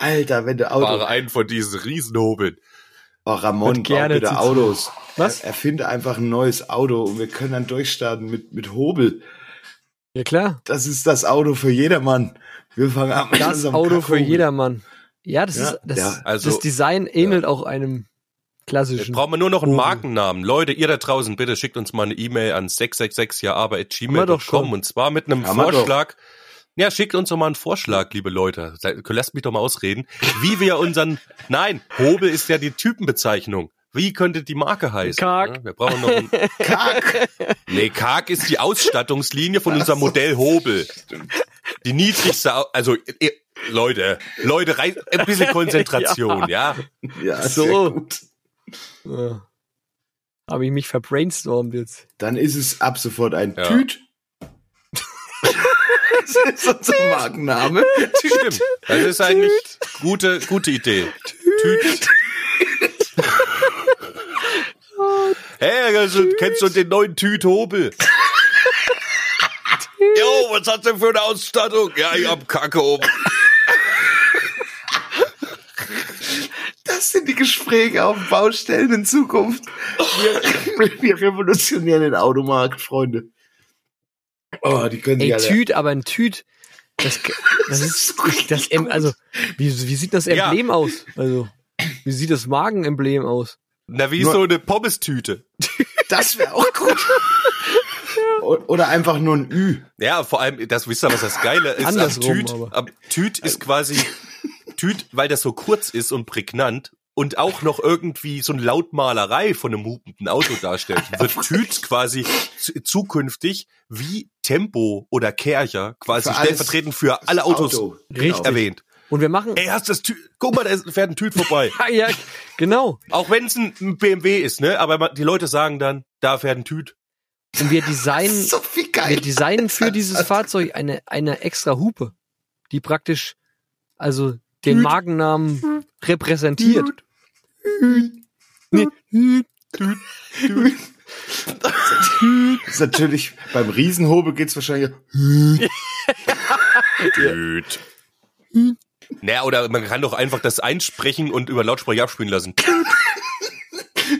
A: Alter, wenn du Auto,
B: Fahre einen von diesen Riesenhobeln.
A: oh Ramon,
D: gerne
A: baut wieder. Autos.
D: Was?
A: Er, erfinde einfach ein neues Auto und wir können dann durchstarten mit, mit Hobel.
D: Ja klar.
A: Das ist das Auto für jedermann. Wir fangen an mit
D: Das
A: unserem
D: Auto für
A: Kackhobel.
D: jedermann. Ja, das
A: Ja,
D: ist, das,
A: ja,
B: also-
D: das Design ähnelt auch einem
B: Jetzt
D: klassischen.
B: brauchen wir nur noch einen. Markennamen. Leute, ihr da draußen, bitte schickt uns mal eine E-Mail an
D: wir doch schon.
B: 666jahre.gmail.com und zwar mit einem
A: wir doch.
B: Ja, schickt uns doch mal einen Vorschlag, liebe Leute. Lasst mich doch mal ausreden. Wie wir unseren, nein, Hobel ist ja die Typenbezeichnung. Wie könnte die Marke heißen?
D: Karg.
B: Ja, wir brauchen noch einen,
A: Kack.
B: nee, Karg ist die Ausstattungslinie von unserem Modell Hobel. Die niedrigste, also, Leute, Leute, rein, ein bisschen Konzentration, ja.
A: Ja,
D: So. Ja. Habe ich mich verbrainstormt jetzt.
A: Dann ist es ab sofort ein
B: Ja.
A: Tüt. Das ist unser Markenname.
B: Stimmt. Das ist eigentlich gute, gute Idee. Tüt. Hey, also, kennst du den neuen Tüt Hobel? Jo, was hast du für eine Ausstattung? Ja, ich hab Kacke oben.
A: Das sind die Gespräche auf Baustellen in Zukunft. Wir, wir revolutionieren den Automarkt, Freunde. Oh, die können sich
D: Ey,
A: alle.
D: Tüt, aber ein Tüt, das, das ist, das, Em- also, wie, wie sieht das
B: Ja.
D: Emblem aus? Also, wie sieht das Magenemblem aus?
B: Na, wie
A: Nur-
B: so eine Pommestüte.
A: Das wäre auch gut. Oder einfach nur ein Ü.
B: Ja, vor allem, das wisst ihr, was das Geile ist am
D: Andersrum,
B: Tüt.
D: aber.
B: Am Tüt ist quasi Tüt, weil das so kurz ist und prägnant und auch noch irgendwie so eine Lautmalerei von einem hupenden Auto darstellt, wird Tüt quasi zu- zukünftig wie Tempo oder Kercher quasi
A: Für
B: stellvertretend für alle Autos
A: Auto.
D: Richtig.
B: erwähnt.
D: Und wir machen,
B: Ey, hast das Tüt? Guck mal, da fährt ein Tüt vorbei.
D: ja, ja, genau.
B: Auch wenn es ein BMW ist, ne? Aber die Leute sagen dann, da fährt ein Tüt.
D: Und wir designen,
A: So viel geil.
D: wir designen für dieses Fahrzeug eine, eine extra Hupe, die praktisch, also den
A: Tüt.
D: Markennamen repräsentiert.
A: ist natürlich, beim Riesenhobel geht's wahrscheinlich.
B: Naja, oder man kann doch einfach das einsprechen und über Lautsprecher abspielen lassen.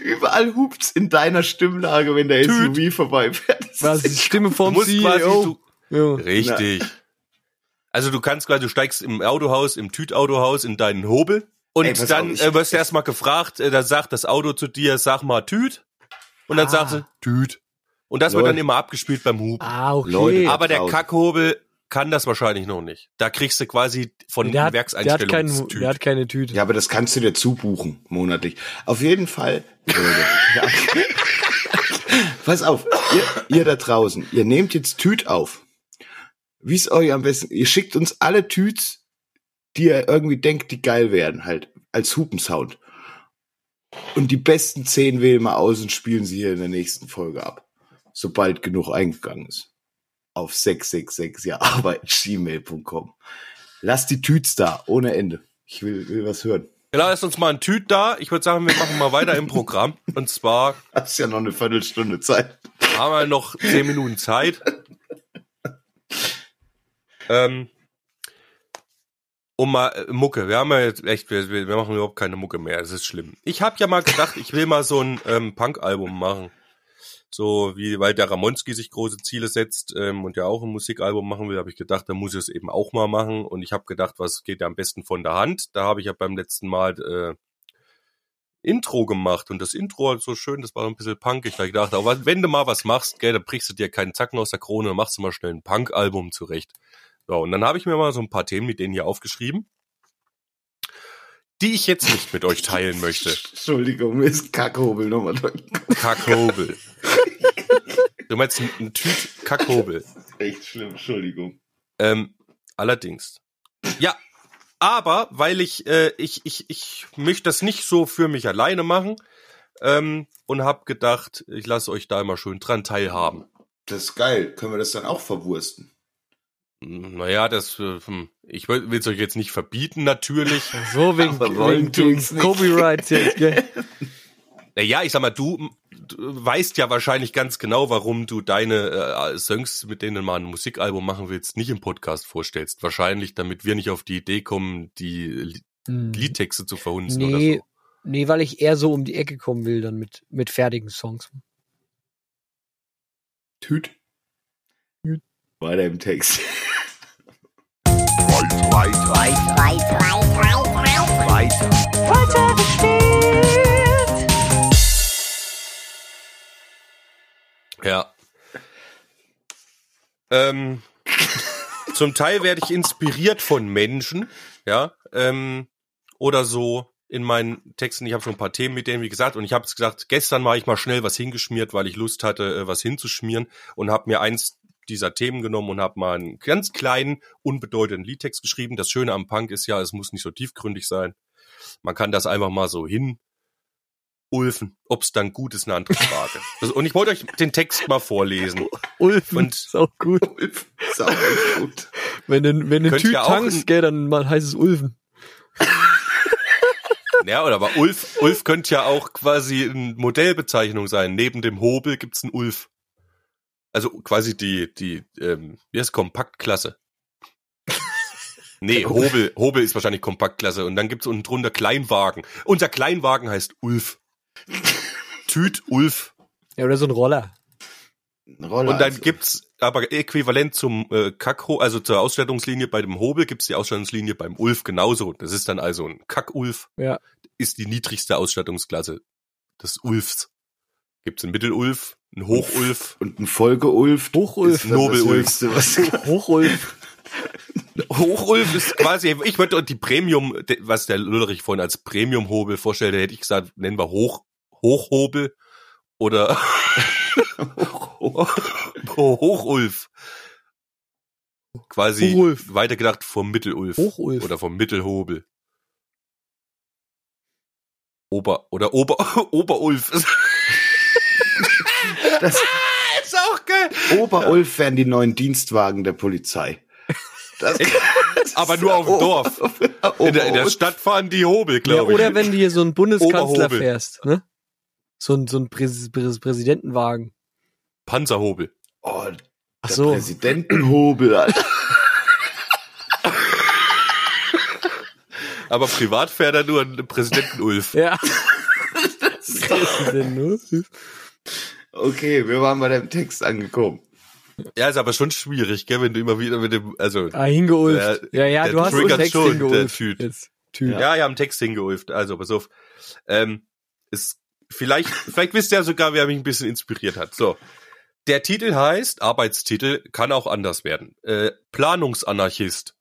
A: Überall hupt's in deiner Stimmlage, wenn der. SUV vorbeifährt. Das
D: Was,
A: ist
D: die Stimme
B: Du
D: vom
B: quasi,
D: CEO.
B: du,
D: Ja.
B: richtig. Also du kannst quasi, du steigst im Autohaus, im Tütautohaus in deinen Hobel und
A: Ey,
B: dann
A: auf, ich-
B: äh, wirst du erstmal gefragt, äh, da sagt das Auto zu dir, sag mal Tüt und dann
A: Ah.
B: sagt sie Tüt. Und das wird
A: Leute.
B: dann immer abgespielt beim Hupen.
D: Ah, okay.
A: Leute,
B: Aber der. Kackhobel kann das wahrscheinlich noch nicht. Da kriegst du quasi von
D: der, hat, der, hat
B: Werkseinstellungen
D: keinen, der hat keine Tüte.
A: Ja, aber das kannst du dir zubuchen, monatlich. Auf jeden Fall. Leute, ja. Pass auf, ihr, ihr da draußen, ihr nehmt jetzt Tüt auf. Wie es euch am besten, ihr schickt uns alle Tüts, die ihr irgendwie denkt, die geil werden, halt, als Hupensound. Und die besten zehn wählen wir aus und spielen sie hier in der nächsten Folge ab. Sobald genug eingegangen ist. Auf 666 ja, gmail.com. Lasst die Tüts da, ohne Ende. Ich will, will was hören.
B: Ja, lass uns mal ein Tüt da. Ich würde sagen, wir machen mal weiter im Programm. Und zwar
A: Hast ja noch eine Viertelstunde Zeit.
B: haben wir noch zehn Minuten Zeit. Ähm, um mal äh, Mucke. Wir haben ja jetzt echt, wir, wir machen überhaupt keine Mucke mehr. Es ist schlimm. Ich habe ja mal gedacht, ich will mal so ein ähm, Punk-Album machen. So wie, weil der Ramonski sich große Ziele setzt ähm, und ja auch ein Musikalbum machen will, habe ich gedacht, da muss ich es eben auch mal machen. Und ich habe gedacht, was geht ja am besten von der Hand? Da habe ich ja beim letzten Mal äh, Intro gemacht und das Intro halt so schön, das war ein bisschen punkig. Da ich gedacht, aber wenn du mal was machst, gell, dann brichst du dir keinen Zacken aus der Krone, dann machst du mal schnell ein Punk-Album zurecht. Ja, und dann habe ich mir mal so ein paar Themen mit denen hier aufgeschrieben, die ich jetzt nicht mit euch teilen möchte.
A: Entschuldigung, ist Kackhobel nochmal drin.
B: Kackhobel. Du meinst ein, ein Typ Kackhobel.
A: Echt schlimm, Entschuldigung.
B: Ähm, allerdings. Ja, aber weil ich, äh, ich, ich, ich möchte das nicht so für mich alleine machen ähm, und habe gedacht, ich lasse euch da immer schön dran teilhaben.
A: Das ist geil. Können wir das dann auch verwursten?
B: Naja, das, äh, hm, ich will es euch jetzt nicht verbieten, natürlich.
D: So wegen, wegen. Copyrights jetzt, gell?
B: Naja, ich sag mal, du, du weißt ja wahrscheinlich ganz genau, warum du deine äh, Songs, mit denen du mal ein Musikalbum machen willst, nicht im Podcast vorstellst. Wahrscheinlich, damit wir nicht auf die Idee kommen, die Li-
D: Hm.
B: Liedtexte zu verhunzen
D: Nee,
B: oder so.
D: nee, weil ich eher so um die Ecke kommen will dann mit, mit fertigen Songs.
A: Tüt. Tüt. Weiter im Text.
B: Ja. Ähm, zum Teil werde ich inspiriert von Menschen, ja, ähm, oder so in meinen Texten. Ich habe schon ein paar Themen mit denen, wie gesagt, und ich habe gesagt, gestern war ich mal schnell was hingeschmiert, weil ich Lust hatte, äh, was hinzuschmieren und habe mir eins dieser Themen genommen und habe mal einen ganz kleinen, unbedeutenden Liedtext geschrieben. Das Schöne am Punk ist ja, es muss nicht so tiefgründig sein. Man kann das einfach mal so hin ulfen. Ob es dann gut ist, eine andere Frage. Das, und ich wollte euch den Text mal vorlesen.
D: Ulfen
B: Und-
D: ist auch gut.
A: Ist auch gut.
D: Wenn du, wenn
B: Könnt
D: Typ
B: auch
D: tankst, gell, dann mal heißt es Ulfen.
B: Ja, oder aber Ulf, Ulf könnte ja auch quasi eine Modellbezeichnung sein. Neben dem Hobel gibt's einen Ulf. Also quasi die, die, ähm, wie heißt Kompaktklasse? Nee, Hobel, Hobel ist wahrscheinlich Kompaktklasse. Und dann gibt's unten drunter Kleinwagen. Unser Kleinwagen heißt Ulf. Tüt Ulf.
D: Ja, oder so ein Roller.
A: Roller,
B: Und dann
A: also.
B: gibt's aber äquivalent zum äh, Kackho, also zur Ausstattungslinie bei dem Hobel gibt's die Ausstattungslinie beim Ulf genauso. Das ist dann also ein Kack-Ulf.
D: Ja.
B: Ist die niedrigste Ausstattungsklasse des Ulfs. Gibt's einen Mittelulf, einen Hochulf.
A: Und ein Folgeulf.
D: Hochulf.
B: Nobelulf.
D: Hochulf.
B: Hochulf ist quasi, ich würde die Premium, was der Lullerich vorhin als Premium-Hobel vorstellte, hätte ich gesagt, nennen wir Hoch, Hochhobel oder Hochulf. Quasi
D: Hochulf.
B: weitergedacht vom Mittelulf.
D: Hochulf.
B: Oder vom Mittelhobel. Ober, oder Ober, Oberulf.
A: Das
B: ist auch geil.
A: Oberulf wären die neuen Dienstwagen der Polizei. Das,
B: Aber nur auf dem Dorf. In der, in der Stadt fahren die Hobel,
D: Ja,
B: glaube ich.
D: oder wenn du hier so einen Bundeskanzler
B: Oberhobel.
D: fährst, ne? So ein, so ein Präs Präs Präsidentenwagen.
B: Panzerhobel.
A: Oh,
D: Ach
A: der
D: so.
A: Präsidentenhobel, Alter.
B: Aber privat fährt er nur ein Präsidenten-Ulf.
D: Ja. Was ist denn nur?
A: Okay, wir waren bei dem Text angekommen.
B: Ja, ist aber schon schwierig, gell, wenn du immer wieder mit dem, also,
D: Ah, hingeulft.
B: Der-
D: ja, ja,
B: der
D: du hast den Text
B: schon, der
D: hingeulft.
B: Typ.
D: Jetzt. Typ.
B: ja, ja, am Text hingeulft. Also, pass auf. Ähm, ist, vielleicht, vielleicht wisst ihr ja sogar, wer mich ein bisschen inspiriert hat. So. Der Titel heißt, Arbeitstitel, kann auch anders werden. Äh, Planungsanarchist.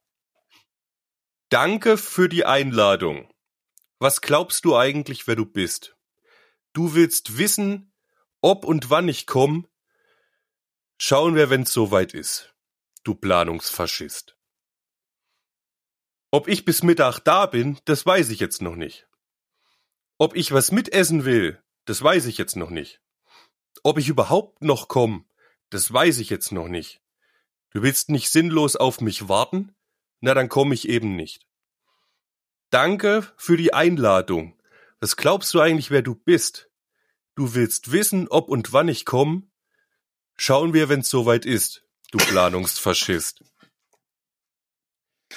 B: Danke für die Einladung. Was glaubst du eigentlich, wer du bist? Du willst wissen, ob und wann ich komm? Schauen wir, wenn's soweit ist. Du Planungsfaschist. Ob ich bis Mittag da bin, das weiß ich jetzt noch nicht. Ob ich was mitessen will, das weiß ich jetzt noch nicht. Ob ich überhaupt noch komm, das weiß ich jetzt noch nicht. Du willst nicht sinnlos auf mich warten? Na, dann komm ich eben nicht. Danke für die Einladung. Was glaubst du eigentlich, wer du bist? Du willst wissen, ob und wann ich komm? Schauen wir, wenn's soweit ist, du Planungsfaschist.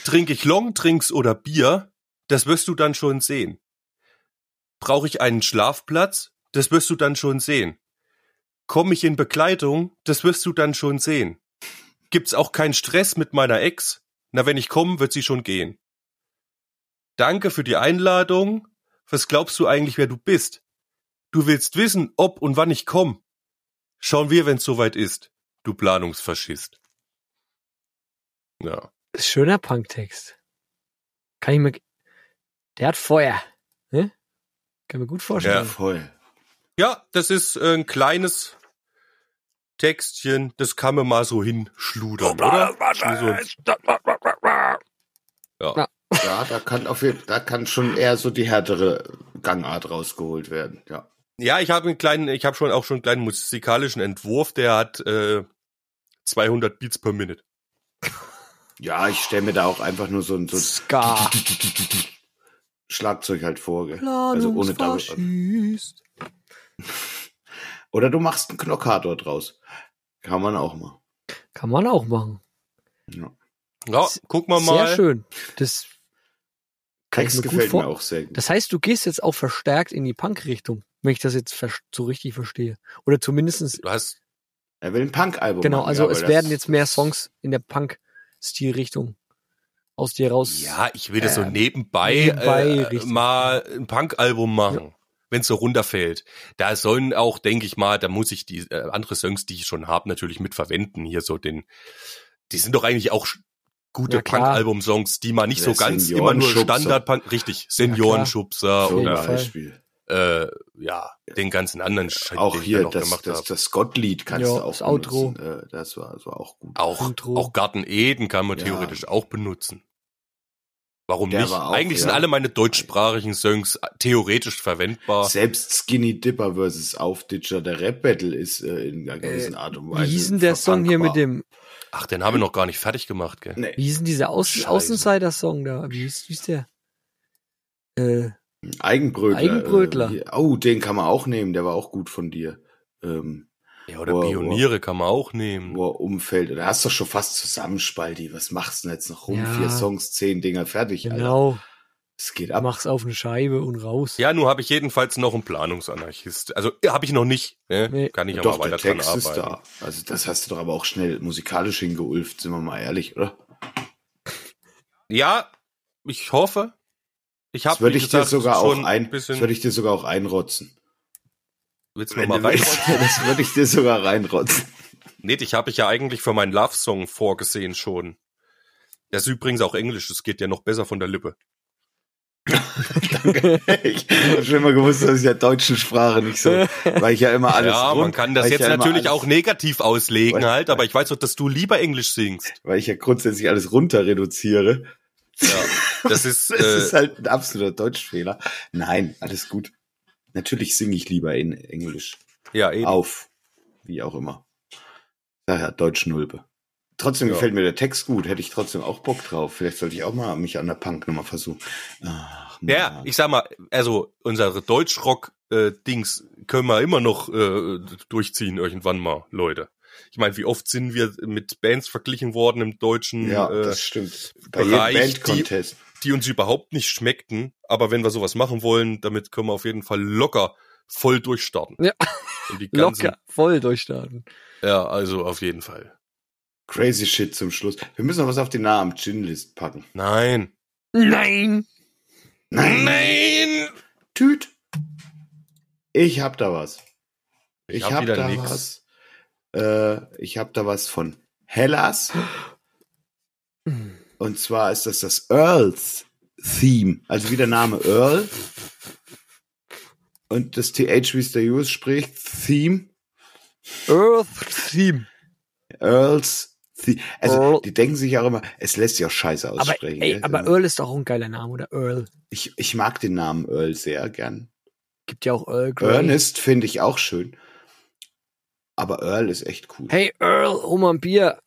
B: Trink ich Longdrinks oder Bier? Das wirst du dann schon sehen. Brauche ich einen Schlafplatz? Das wirst du dann schon sehen. Komm ich in Begleitung? Das wirst du dann schon sehen. Gibt's auch keinen Stress mit meiner Ex? Na, wenn ich komme, wird sie schon gehen. Danke für die Einladung. Was glaubst du eigentlich, wer du bist? Du willst wissen, ob und wann ich komm. Schauen wir, wenn's soweit ist, du Planungsfaschist. Ja.
D: Schöner Punktext. Kann ich mir. Der hat Feuer. Ne? Kann mir gut
A: Ja,
D: vorstellen.
A: voll.
B: Ja, das ist äh, ein kleines Textchen, das kann man mal so hinschludern, oder? Ja.
A: Ja, da kann auf jeden, da kann schon eher so die härtere Gangart rausgeholt werden. Ja.
B: Ja, ich habe einen kleinen, ich habe schon auch schon einen kleinen musikalischen Entwurf, der hat äh, 200 Beats per Minute.
A: Ja, ich stelle mir da auch einfach nur so ein, so
D: Ska.
A: Schlagzeug halt vor. Gell? Also ohne Double. Oder du machst einen Knockator draus. Kann man auch mal.
D: Kann man auch machen.
A: Ja.
B: Ja, guck mal
D: Sehr
B: mal.
D: schön. Das, Kann ich
A: Text
D: mir gut
A: gefällt
D: vor-
A: mir auch sehr gut.
D: das heißt, du gehst jetzt auch verstärkt in die Punk-Richtung, wenn ich das jetzt so richtig verstehe. Oder zumindestens
B: Du hast
A: Er will ein Punk-Album
D: genau,
A: machen.
D: also
A: ja,
D: es
A: das-
D: werden jetzt mehr Songs in der Punk-Stil-Richtung aus dir raus.
B: Ja, ich will das so
A: Ähm,
B: nebenbei,
D: nebenbei,
B: äh,
D: richtig.
B: mal ein Punk-Album machen. Wenn's so runterfällt. Da sollen auch, denke ich mal, da muss ich die äh, andere Songs, die ich schon habe, natürlich mit verwenden. Hier so den, die sind doch eigentlich auch gute
D: Ja.
B: Punk-Album-Songs, die man nicht
A: Der
B: so ganz immer nur. Standard-Punk, richtig, Seniorenschubser
A: Zum
B: oder.
A: Beispiel.
B: Äh, ja, den ganzen anderen Scheiß,
A: Auch
B: den ich
A: hier
B: noch
A: das,
B: gemacht
A: das,
B: habe.
A: das Scott-Lied kannst
D: Ja,
A: du auch
D: das Outro.
A: benutzen. Äh, Das war, das war auch gut.
B: Auch, auch Garten Eden kann man
A: Ja.
B: theoretisch auch benutzen. Warum
A: Der
B: nicht?
A: auch,
B: Eigentlich sind
A: ja.
B: alle meine deutschsprachigen Songs theoretisch verwendbar.
A: Selbst Skinny Dipper versus Aufditcher, der Rap-Battle ist äh, in einer gewissen Art und Weise.
D: Wie hieß denn der Song hier mit dem,
B: Ach, den haben wir noch gar nicht fertig gemacht, gell?
A: Nee,
D: wie hieß denn dieser Außen
B: Scheiße.
D: Außenseiter-Song da? Wie hieß, wie hieß der? Äh,
A: Eigenbrötler.
D: Eigenbrötler.
A: Äh, oh, den kann man auch nehmen, der war auch gut von dir. Ähm,
B: Ja, oder
A: Wow,
B: Pioniere kann man auch nehmen.
A: wo er umfällt. Da hast du doch schon fast zusammen, Spaldi. Was machst du denn jetzt noch rum?
D: Ja.
A: Vier Songs, zehn Dinger fertig. Alter.
D: genau.
A: Es geht ab.
D: Mach's auf eine Scheibe und raus.
B: Ja, nur habe ich jedenfalls noch einen Planungsanarchist. Also habe ich noch nicht. Ne?
D: Nee.
B: Kann ich aber
A: Doch,
B: weiter
A: der
B: dran
A: Text
B: arbeiten.
A: ist da. Also das hast du doch aber auch schnell musikalisch hingeulft, sind wir mal ehrlich, oder?
B: Ja, ich hoffe. Ich habe
A: würde ich dir sogar auch ein, das
B: bisschen.
A: würde ich dir sogar auch einrotzen.
B: willst du noch mal rein?
A: willst, das würde ich dir sogar reinrotzen.
B: Nee, dich habe ich ja eigentlich für meinen Love Song vorgesehen schon. Das ist übrigens auch Englisch, das geht ja noch besser von der Lippe.
A: ich habe schon immer gewusst, dass ich der deutschen Sprache nicht so, weil ich ja immer alles
B: ja, man kann das jetzt
A: ja
B: natürlich auch negativ auslegen
A: Weil-
B: halt, aber ich weiß doch, dass du lieber Englisch singst.
A: weil ich ja grundsätzlich alles runter reduziere.
B: Ja, das ist,
A: Das
B: äh,
A: ist halt ein absoluter Deutschfehler. Nein, alles gut. Natürlich singe ich lieber in Englisch.
B: ja eben.
A: Auf. Wie auch immer. Daher Deutsch-Nulpe. Trotzdem
B: Ja.
A: gefällt mir der Text gut. Hätte ich trotzdem auch Bock drauf. Vielleicht sollte ich auch mal mich an der Punk-Nummer versuchen. Ach,
B: Ja, ich sag mal, also unsere Deutschrock äh, können wir immer noch äh, durchziehen irgendwann mal, Leute. Ich meine, wie oft sind wir mit Bands verglichen worden im deutschen
A: Ja,
B: äh,
A: das stimmt. Bei
B: Bereich,
A: jedem Bandcontest.
B: die uns überhaupt nicht schmeckten, aber wenn wir sowas machen wollen, damit können wir auf jeden Fall locker voll durchstarten.
D: Ja.
B: Und die ganzen,
D: Locker, voll durchstarten.
B: Ja, also auf jeden Fall.
A: Crazy Shit zum Schluss. Wir müssen noch was auf die Namen Gin-List packen.
B: Nein.
D: Nein!
B: Nein!
A: Tüt. Ich hab da was.
B: Ich
A: Ich,
B: hab
A: hab,
B: wieder
A: da
B: nix.
A: was. Äh, ich hab da was von Hellas. Und zwar ist das das Earls Theme. Also wie der Name Earl. Und das TH, wie es der US spricht, Theme.
D: Earth Theme.
A: Earls Theme. Also,
D: Earl.
A: die denken sich auch immer, es lässt sich auch scheiße
D: Aber,
A: aussprechen.
D: ey,
A: gell?
D: aber Earl ist doch auch ein geiler Name, oder Earl?
A: ich, ich mag den Namen Earl sehr gern.
D: Gibt ja auch Earl Grey.
A: Ernest finde ich auch schön. Aber Earl ist echt cool.
D: Hey Earl, mal ein Bier.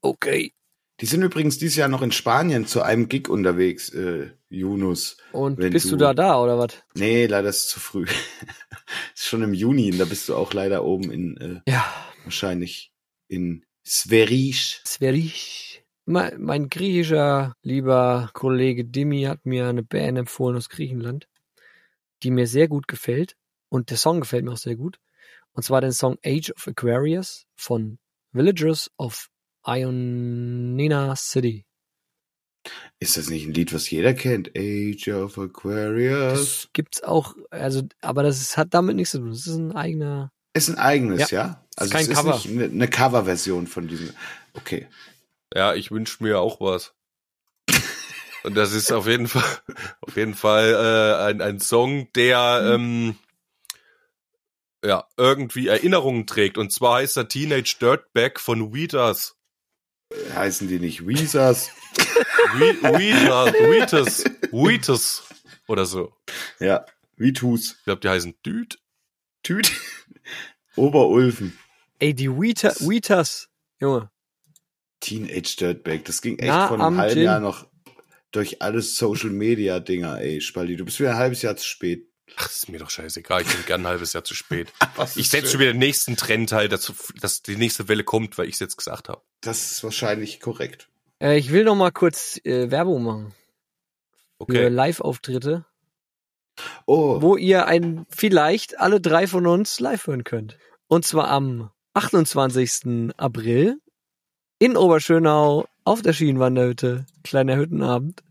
D: Okay.
A: Die sind übrigens dieses Jahr noch in Spanien zu einem Gig unterwegs, äh, Yunus.
D: Und bist du,
A: du-
D: da da, oder was?
A: Nee, leider ist es zu früh. ist schon im Juni und da bist du auch leider oben in, äh,
D: Ja,
A: wahrscheinlich in Sverisch.
D: Sverich. Mein, mein griechischer lieber Kollege Dimi hat mir eine Band empfohlen aus Griechenland, die mir sehr gut gefällt. Und der Song gefällt mir auch sehr gut. Und zwar den Song Age of Aquarius von Villagers of Ionina City.
A: Ist das nicht ein Lied, was jeder kennt? Age of Aquarius.
D: Das gibt's auch, also, aber das ist, hat damit nichts zu tun. Das ist ein eigener.
A: Ist ein eigenes, ja? Also
D: kein
A: es ist
D: Cover.
A: nicht eine, eine Coverversion von diesem. Okay.
B: Ja, ich wünsche mir auch was. Und das ist auf jeden Fall, auf jeden Fall äh, ein, ein Song, der ähm, ja irgendwie Erinnerungen trägt. Und zwar heißt er Teenage Dirtbag von Weeders.
A: Heißen die nicht Weezers?
B: We- Weeders, Weeders, Weeders oder so.
A: ja, Vitus.
B: Ich glaube, die heißen Düd.
A: Tüt. Oberulfen.
D: Ey, die Wheater, Wheaters, Junge.
A: Teenage Dirtbag. Das ging echt
D: Na,
A: vor
D: am
A: einem halben. Jahr noch durch alles Social Media Dinger, ey, Spaldi. Du bist wieder ein halbes Jahr zu spät.
B: Ach, ist mir doch scheißegal. Ich bin gern ein halbes Jahr zu spät. Ich setze schon wieder den nächsten Trend halt, dass, dass die nächste Welle kommt, weil ich es jetzt gesagt habe.
A: Das ist wahrscheinlich korrekt.
D: Äh, ich will noch mal kurz äh, Werbung machen für
B: Okay.
D: Live-Auftritte,
A: Oh,
D: wo ihr ein vielleicht alle drei von uns live hören könnt. Und zwar am 28. April in Oberschönau auf der Schienenwanderhütte, kleiner Hüttenabend.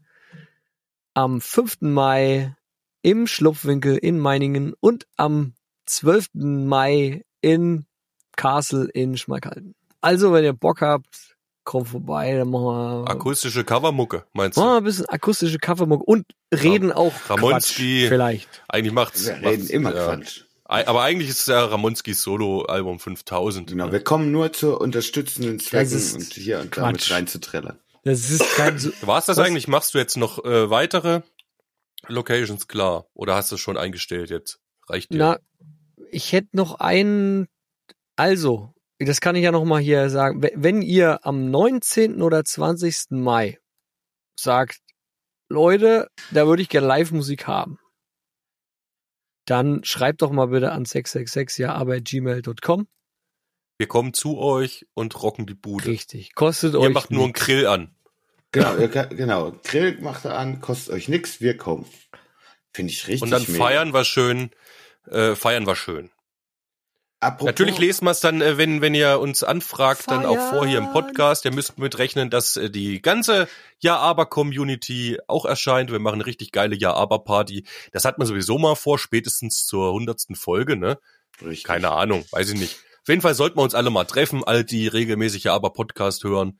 D: Am 5. Mai im Schlupfwinkel in Meiningen und am 12. Mai in Kassel in Schmalkalden. Also, wenn ihr Bock habt, kommt vorbei, dann machen wir,
B: Akustische Covermucke, meinst
D: machen
B: du?
D: wir ein bisschen akustische Covermuck und reden auch
B: Ramonski.
D: Quatsch, vielleicht.
B: Eigentlich macht's.
A: wir reden
B: macht's,
A: immer
B: ja.
A: Quatsch.
B: Aber eigentlich ist es ja Ramonskis Solo-Album 5000.
A: Genau,
B: ne?
A: wir kommen nur zu unterstützenden Zwecken und hier und da mit
D: Quatsch.
A: reinzutrellern.
D: Das ist kein so,
B: War's das
D: Was?
B: eigentlich? Machst du jetzt noch äh, weitere Locations klar? Oder hast du es schon eingestellt jetzt? Reicht dir?
D: Na, ich hätte noch einen. Also, das kann ich ja noch mal hier sagen. We- Wenn ihr am 19. oder 20. Mai sagt, Leute, da würde ich gerne Live-Musik haben, dann schreibt doch mal bitte an 666 ja bei gmail.com.
B: Wir kommen zu euch und rocken die Bude.
D: Richtig. Kostet
B: Ihr
D: euch.
B: macht nur einen. Grill an.
A: Genau, genau. Grill macht er an, kostet euch nix, wir kommen. Finde ich richtig
B: Und dann
A: mega.
B: feiern wir schön. Äh, feiern wir schön.
A: Apropos,
B: Natürlich lesen wir es dann, äh, wenn, wenn ihr uns anfragt, dann auch vor hier im
D: Feiern.
B: Podcast. Ihr müsst mit rechnen, dass äh, die ganze Ja-Aber-Community auch erscheint. Wir machen eine richtig geile Ja-Aber-Party. Das hat man sowieso mal vor, spätestens zur hundertsten Folge, ne?
A: Richtig.
B: Keine Ahnung, weiß ich nicht. Auf jeden Fall sollten wir uns alle mal treffen, all die regelmäßig Ja-Aber-Podcast hören.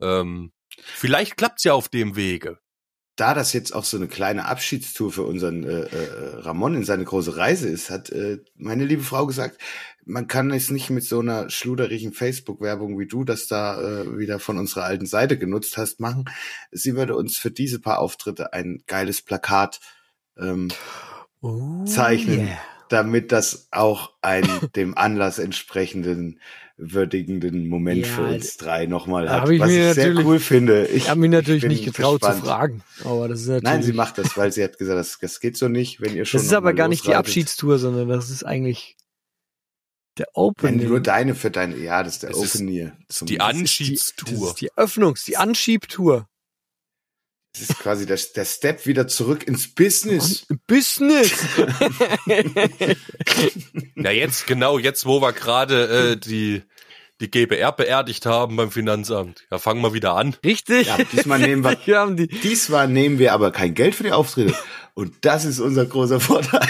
B: Ähm, vielleicht klappt's ja auf dem Wege.
A: da das jetzt auch so eine kleine Abschiedstour für unseren äh, äh, Ramon in seine große Reise ist, hat äh, meine liebe Frau gesagt, man kann es nicht mit so einer schluderigen Facebook-Werbung wie du das da äh, wieder von unserer alten Seite genutzt hast machen. Sie würde uns für diese paar Auftritte ein geiles Plakat ähm,
D: Oh,
A: zeichnen.
D: yeah.
A: damit das auch ein dem Anlass entsprechenden würdigenden Moment
D: Ja,
A: für uns drei nochmal hat,
D: hab ich
A: was
D: mir
A: ich sehr
D: natürlich-
A: cool finde.
D: Ich habe mich natürlich nicht getraut
A: gespannt.
D: zu fragen. Aber das ist natürlich.
A: Nein, sie macht das, weil sie hat gesagt, das, das geht so nicht, wenn ihr schon.
D: Das ist aber gar nicht die. Abschiedstour, sondern das ist eigentlich der
A: Nein,
D: Opening.
A: nur deine für deine, ja, das ist der
B: Es
A: zum-
B: ist die
D: Das
B: Anschiedstour.
D: ist die Öffnungs-, die Anschiebtour.
A: Das ist quasi der, der Step wieder zurück ins Business.
D: Business!
B: Ja, jetzt, genau, jetzt, wo wir gerade äh, die, die GBR beerdigt haben beim Finanzamt. Ja, fangen wir wieder an.
D: Richtig.
A: Ja, diesmal nehmen wir,
D: Wir haben die,
A: diesmal nehmen wir aber kein Geld für die Auftritte. Und das ist unser großer Vorteil.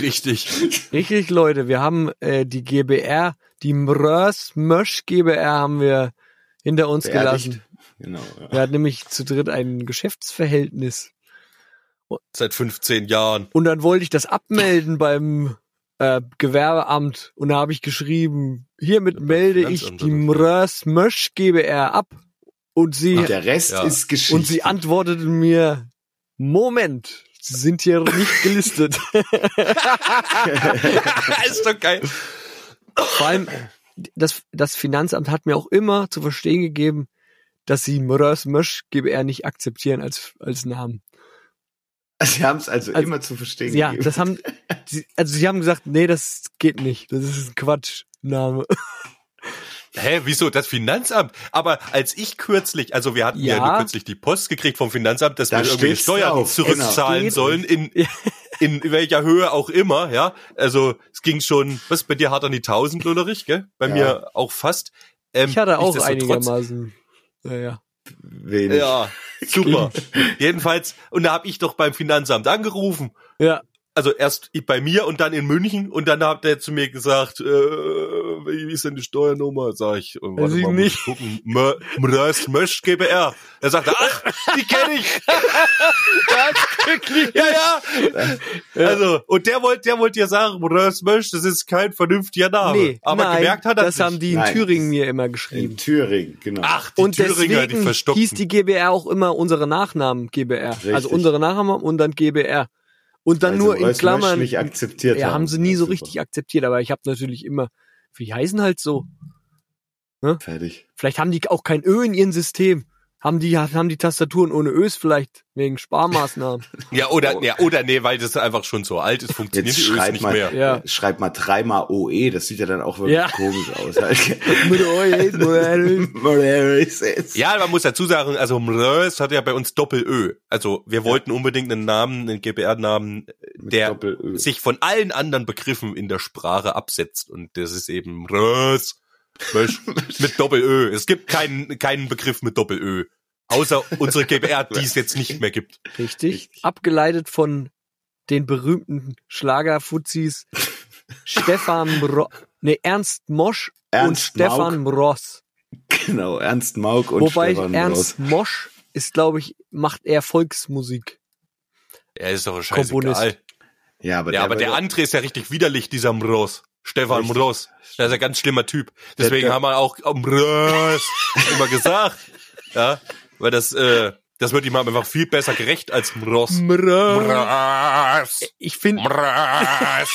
B: Richtig.
D: richtig, Leute, wir haben äh, die GBR, die Mrös Mösch GBR haben wir hinter uns
A: Beerdigt.
D: gelassen.
A: Genau. Ja.
D: Wir hatten nämlich zu dritt ein Geschäftsverhältnis.
B: Seit 15 Jahren.
D: Und dann wollte ich das abmelden beim äh, Gewerbeamt und da habe ich geschrieben, hiermit
B: beim
D: melde ich die? Mrös Mösch GBR ab. Und sie,
A: Der Rest
B: Ja.
A: ist Geschichte.
D: und sie antwortete mir, Moment, Sie sind hier nicht gelistet.
B: ist doch geil.
D: Vor allem, das, das Finanzamt hat mir auch immer zu verstehen gegeben, dass sie Mrös Mösch GBR nicht akzeptieren als, als Namen.
A: Sie haben es also,
D: Also-
A: immer zu verstehen
D: Ja,
A: gegeben.
D: das haben, sie, also sie haben gesagt, nee, das geht nicht. Das ist ein Quatschname.
B: Hä, wieso das Finanzamt? Aber als ich kürzlich, also wir hatten ja,
D: Ja.
B: nur kürzlich die Post gekriegt vom Finanzamt, dass
A: Da
B: wir irgendwelche
A: steht's
B: Steuern
A: drauf,
B: zurückzahlen
D: genau.
B: sollen in, in welcher Höhe auch immer, ja. Also es ging schon, was bei dir hart an die 1000, Lullerich, gell? Bei
A: Ja.
B: mir auch fast. Ähm,
D: Ich hatte auch einigermaßen. Naja.
A: Wenig.
B: Ja, super. Jedenfalls, und da habe ich doch beim Finanzamt angerufen.
D: Ja.
B: Also erst bei mir und dann in München und dann hat der zu mir gesagt, äh, wie ist denn die Steuernummer? Sag ich, und warte
D: Weiß ich
B: mal, muss
D: nicht.
B: ich gucken. Mö- Mrös Mösch GBR. Er sagte, ach, die kenne ich. ja, ja. Also, und der wollte, der wollte ja sagen, Mrös Mösch, das ist kein vernünftiger Name.
D: Nee,
B: Aber
D: nein,
B: gemerkt hat er
D: das
B: nicht.
D: haben die in
A: Nein,
D: Thüringen mir immer
A: In
D: geschrieben.
A: Thüringen, genau.
B: Ach, die
D: Und
B: Thüringer, die
D: deswegen
B: verstockten.
D: hieß die GBR auch immer unsere Nachnamen GBR. Also
A: Richtig.
D: unsere Nachnamen und dann GBR. Und dann
A: Weil sie
D: nur in Klammern.
A: nicht akzeptiert
D: ja, haben sie nie so richtig akzeptiert, aber ich habe natürlich immer, wie heißen halt so.
A: Fertig.
D: Vielleicht haben die auch kein Ö in ihrem System. Haben die, haben die Tastaturen ohne Ös vielleicht wegen Sparmaßnahmen.
B: ja, oder, ja, oder nee, weil das einfach schon so alt ist, funktioniert
A: Jetzt
B: die Ös nicht
A: mal,
B: mehr.
D: Ja.
A: schreib mal dreimal OE, das sieht ja dann auch wirklich
D: Ja.
A: komisch aus. Halt.
D: Mit Ö,
B: Ja, man muss dazu sagen, also Mrös hat ja bei uns Doppel-Ö. Also wir wollten unbedingt einen Namen, einen GBR-Namen, der sich von allen anderen Begriffen in der Sprache absetzt. Und das ist eben Mrös Mösch mit Doppel-Ö. Es gibt keinen, keinen Begriff mit Doppel-Ö. Außer unsere GBR, die es jetzt nicht mehr gibt.
D: Richtig.
A: Richtig.
D: Abgeleitet von den berühmten Schlagerfuzis Stefan Mro nee, Ernst Mosch und
A: Ernst
D: Stefan Mross.
A: Genau, Ernst Mauk und
D: Wobei
A: Stefan
D: Ernst
A: Ross.
D: Mosch ist, glaube ich, macht eher Volksmusik.
B: Er ist doch
D: Komponist.
B: scheißegal.
A: Ja, aber
B: Ja, aber der andere ist ja richtig widerlich, dieser Mross. Stefan. Mross. Der ist ein ganz schlimmer Typ. Deswegen haben wir auch Mross immer gesagt. Ja, weil das, äh, das wird ihm einfach viel besser gerecht als Mross.
D: Mross.
B: Mross.
D: Ich finde,
B: Mross.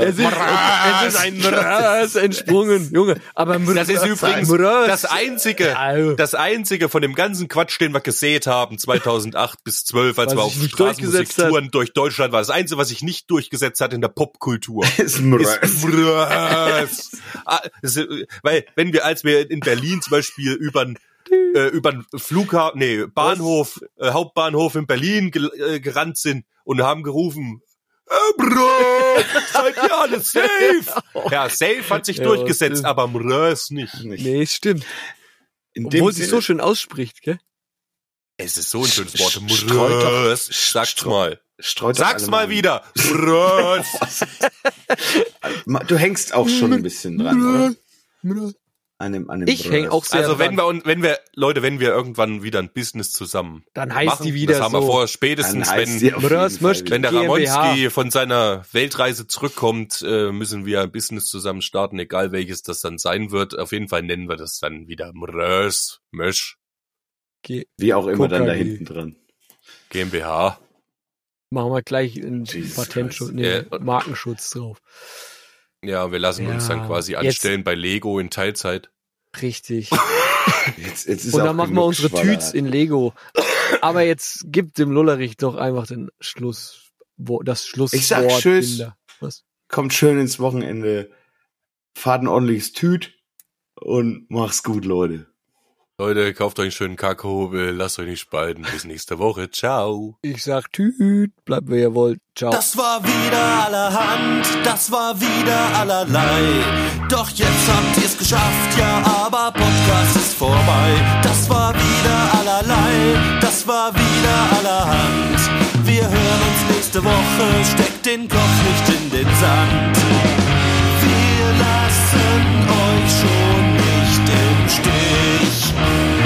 D: es ist, es ist ein Mross entsprungen, Junge. Aber Mross,
B: Das ist übrigens
D: Mross.
B: das einzige, das einzige von dem ganzen Quatsch, den wir gesät haben, 2008 bis 12, als
D: Was
B: wir auf Straßenmusiktouren durch Deutschland war. Das einzige, was sich nicht durchgesetzt hat in der Popkultur.
A: ist Mrös.
B: ist Mrös. Ah, äh, Weil, wenn wir, als wir in Berlin zum Beispiel über äh, über Flughafen, nee, Bahnhof, äh, Hauptbahnhof in Berlin gel- äh, gerannt sind und haben gerufen, äh, Mrös, seid ihr alle safe? Ja, safe hat sich
D: Ja,
B: durchgesetzt,
D: stimmt.
B: aber Mrös nicht.
A: Nicht.
D: Nee, stimmt.
A: In dem
D: Obwohl sie so schön ausspricht, gell?
B: Es ist so ein schönes Wort. Mrös. Sag's mal.
A: streut
B: Sag's mal wieder. Mrös.
A: Du hängst auch schon ein bisschen dran, oder? An dem, an dem
D: Ich häng
A: Mrös.
D: auch sehr
B: Also wenn
D: dran.
B: wir, und wenn wir, Leute, wenn wir irgendwann wieder ein Business zusammen
D: Dann heißt
B: machen,
D: die wieder
B: das haben wir
D: so.
B: vor,
A: Dann
B: spätestens wenn, wenn der. Ramonski von seiner Weltreise zurückkommt, äh, müssen wir ein Business zusammen starten, egal welches das dann sein wird. Auf jeden Fall nennen wir das dann wieder Mrös, Mösch,
A: Wie auch immer dann da hinten dran.
B: GmbH.
D: Machen wir gleich einen
A: Jesus
D: Patentschutz, nee,
E: Ja.
D: Markenschutz drauf.
E: Ja, wir lassen uns
D: Ja,
E: dann quasi
D: jetzt-
E: anstellen bei Lego in Teilzeit.
D: Richtig.
A: Jetzt, jetzt ist
D: Und dann machen wir unsere. Tüts in Lego. Aber jetzt gibt dem Lullerich doch einfach den Schluss, wo, das Schlusswort.
A: Ich sag Tschüss. Kommt schön ins Wochenende. Fahrt ein ordentliches Tüt und mach's gut, Leute.
E: Leute, kauft euch einen schönen Kackhobel, lasst euch nicht spalten. Bis nächste Woche. Ciao.
D: Ich sag tüt, bleibt wer ihr wollt. Ciao.
B: Das war wieder allerhand, das war wieder allerlei. Doch jetzt habt ihr es geschafft, ja, aber Podcast ist vorbei. Das war wieder allerlei, das war wieder allerhand. Wir hören uns nächste Woche, steckt den Kopf nicht in den Sand. Wir lassen euch schon. Thank you.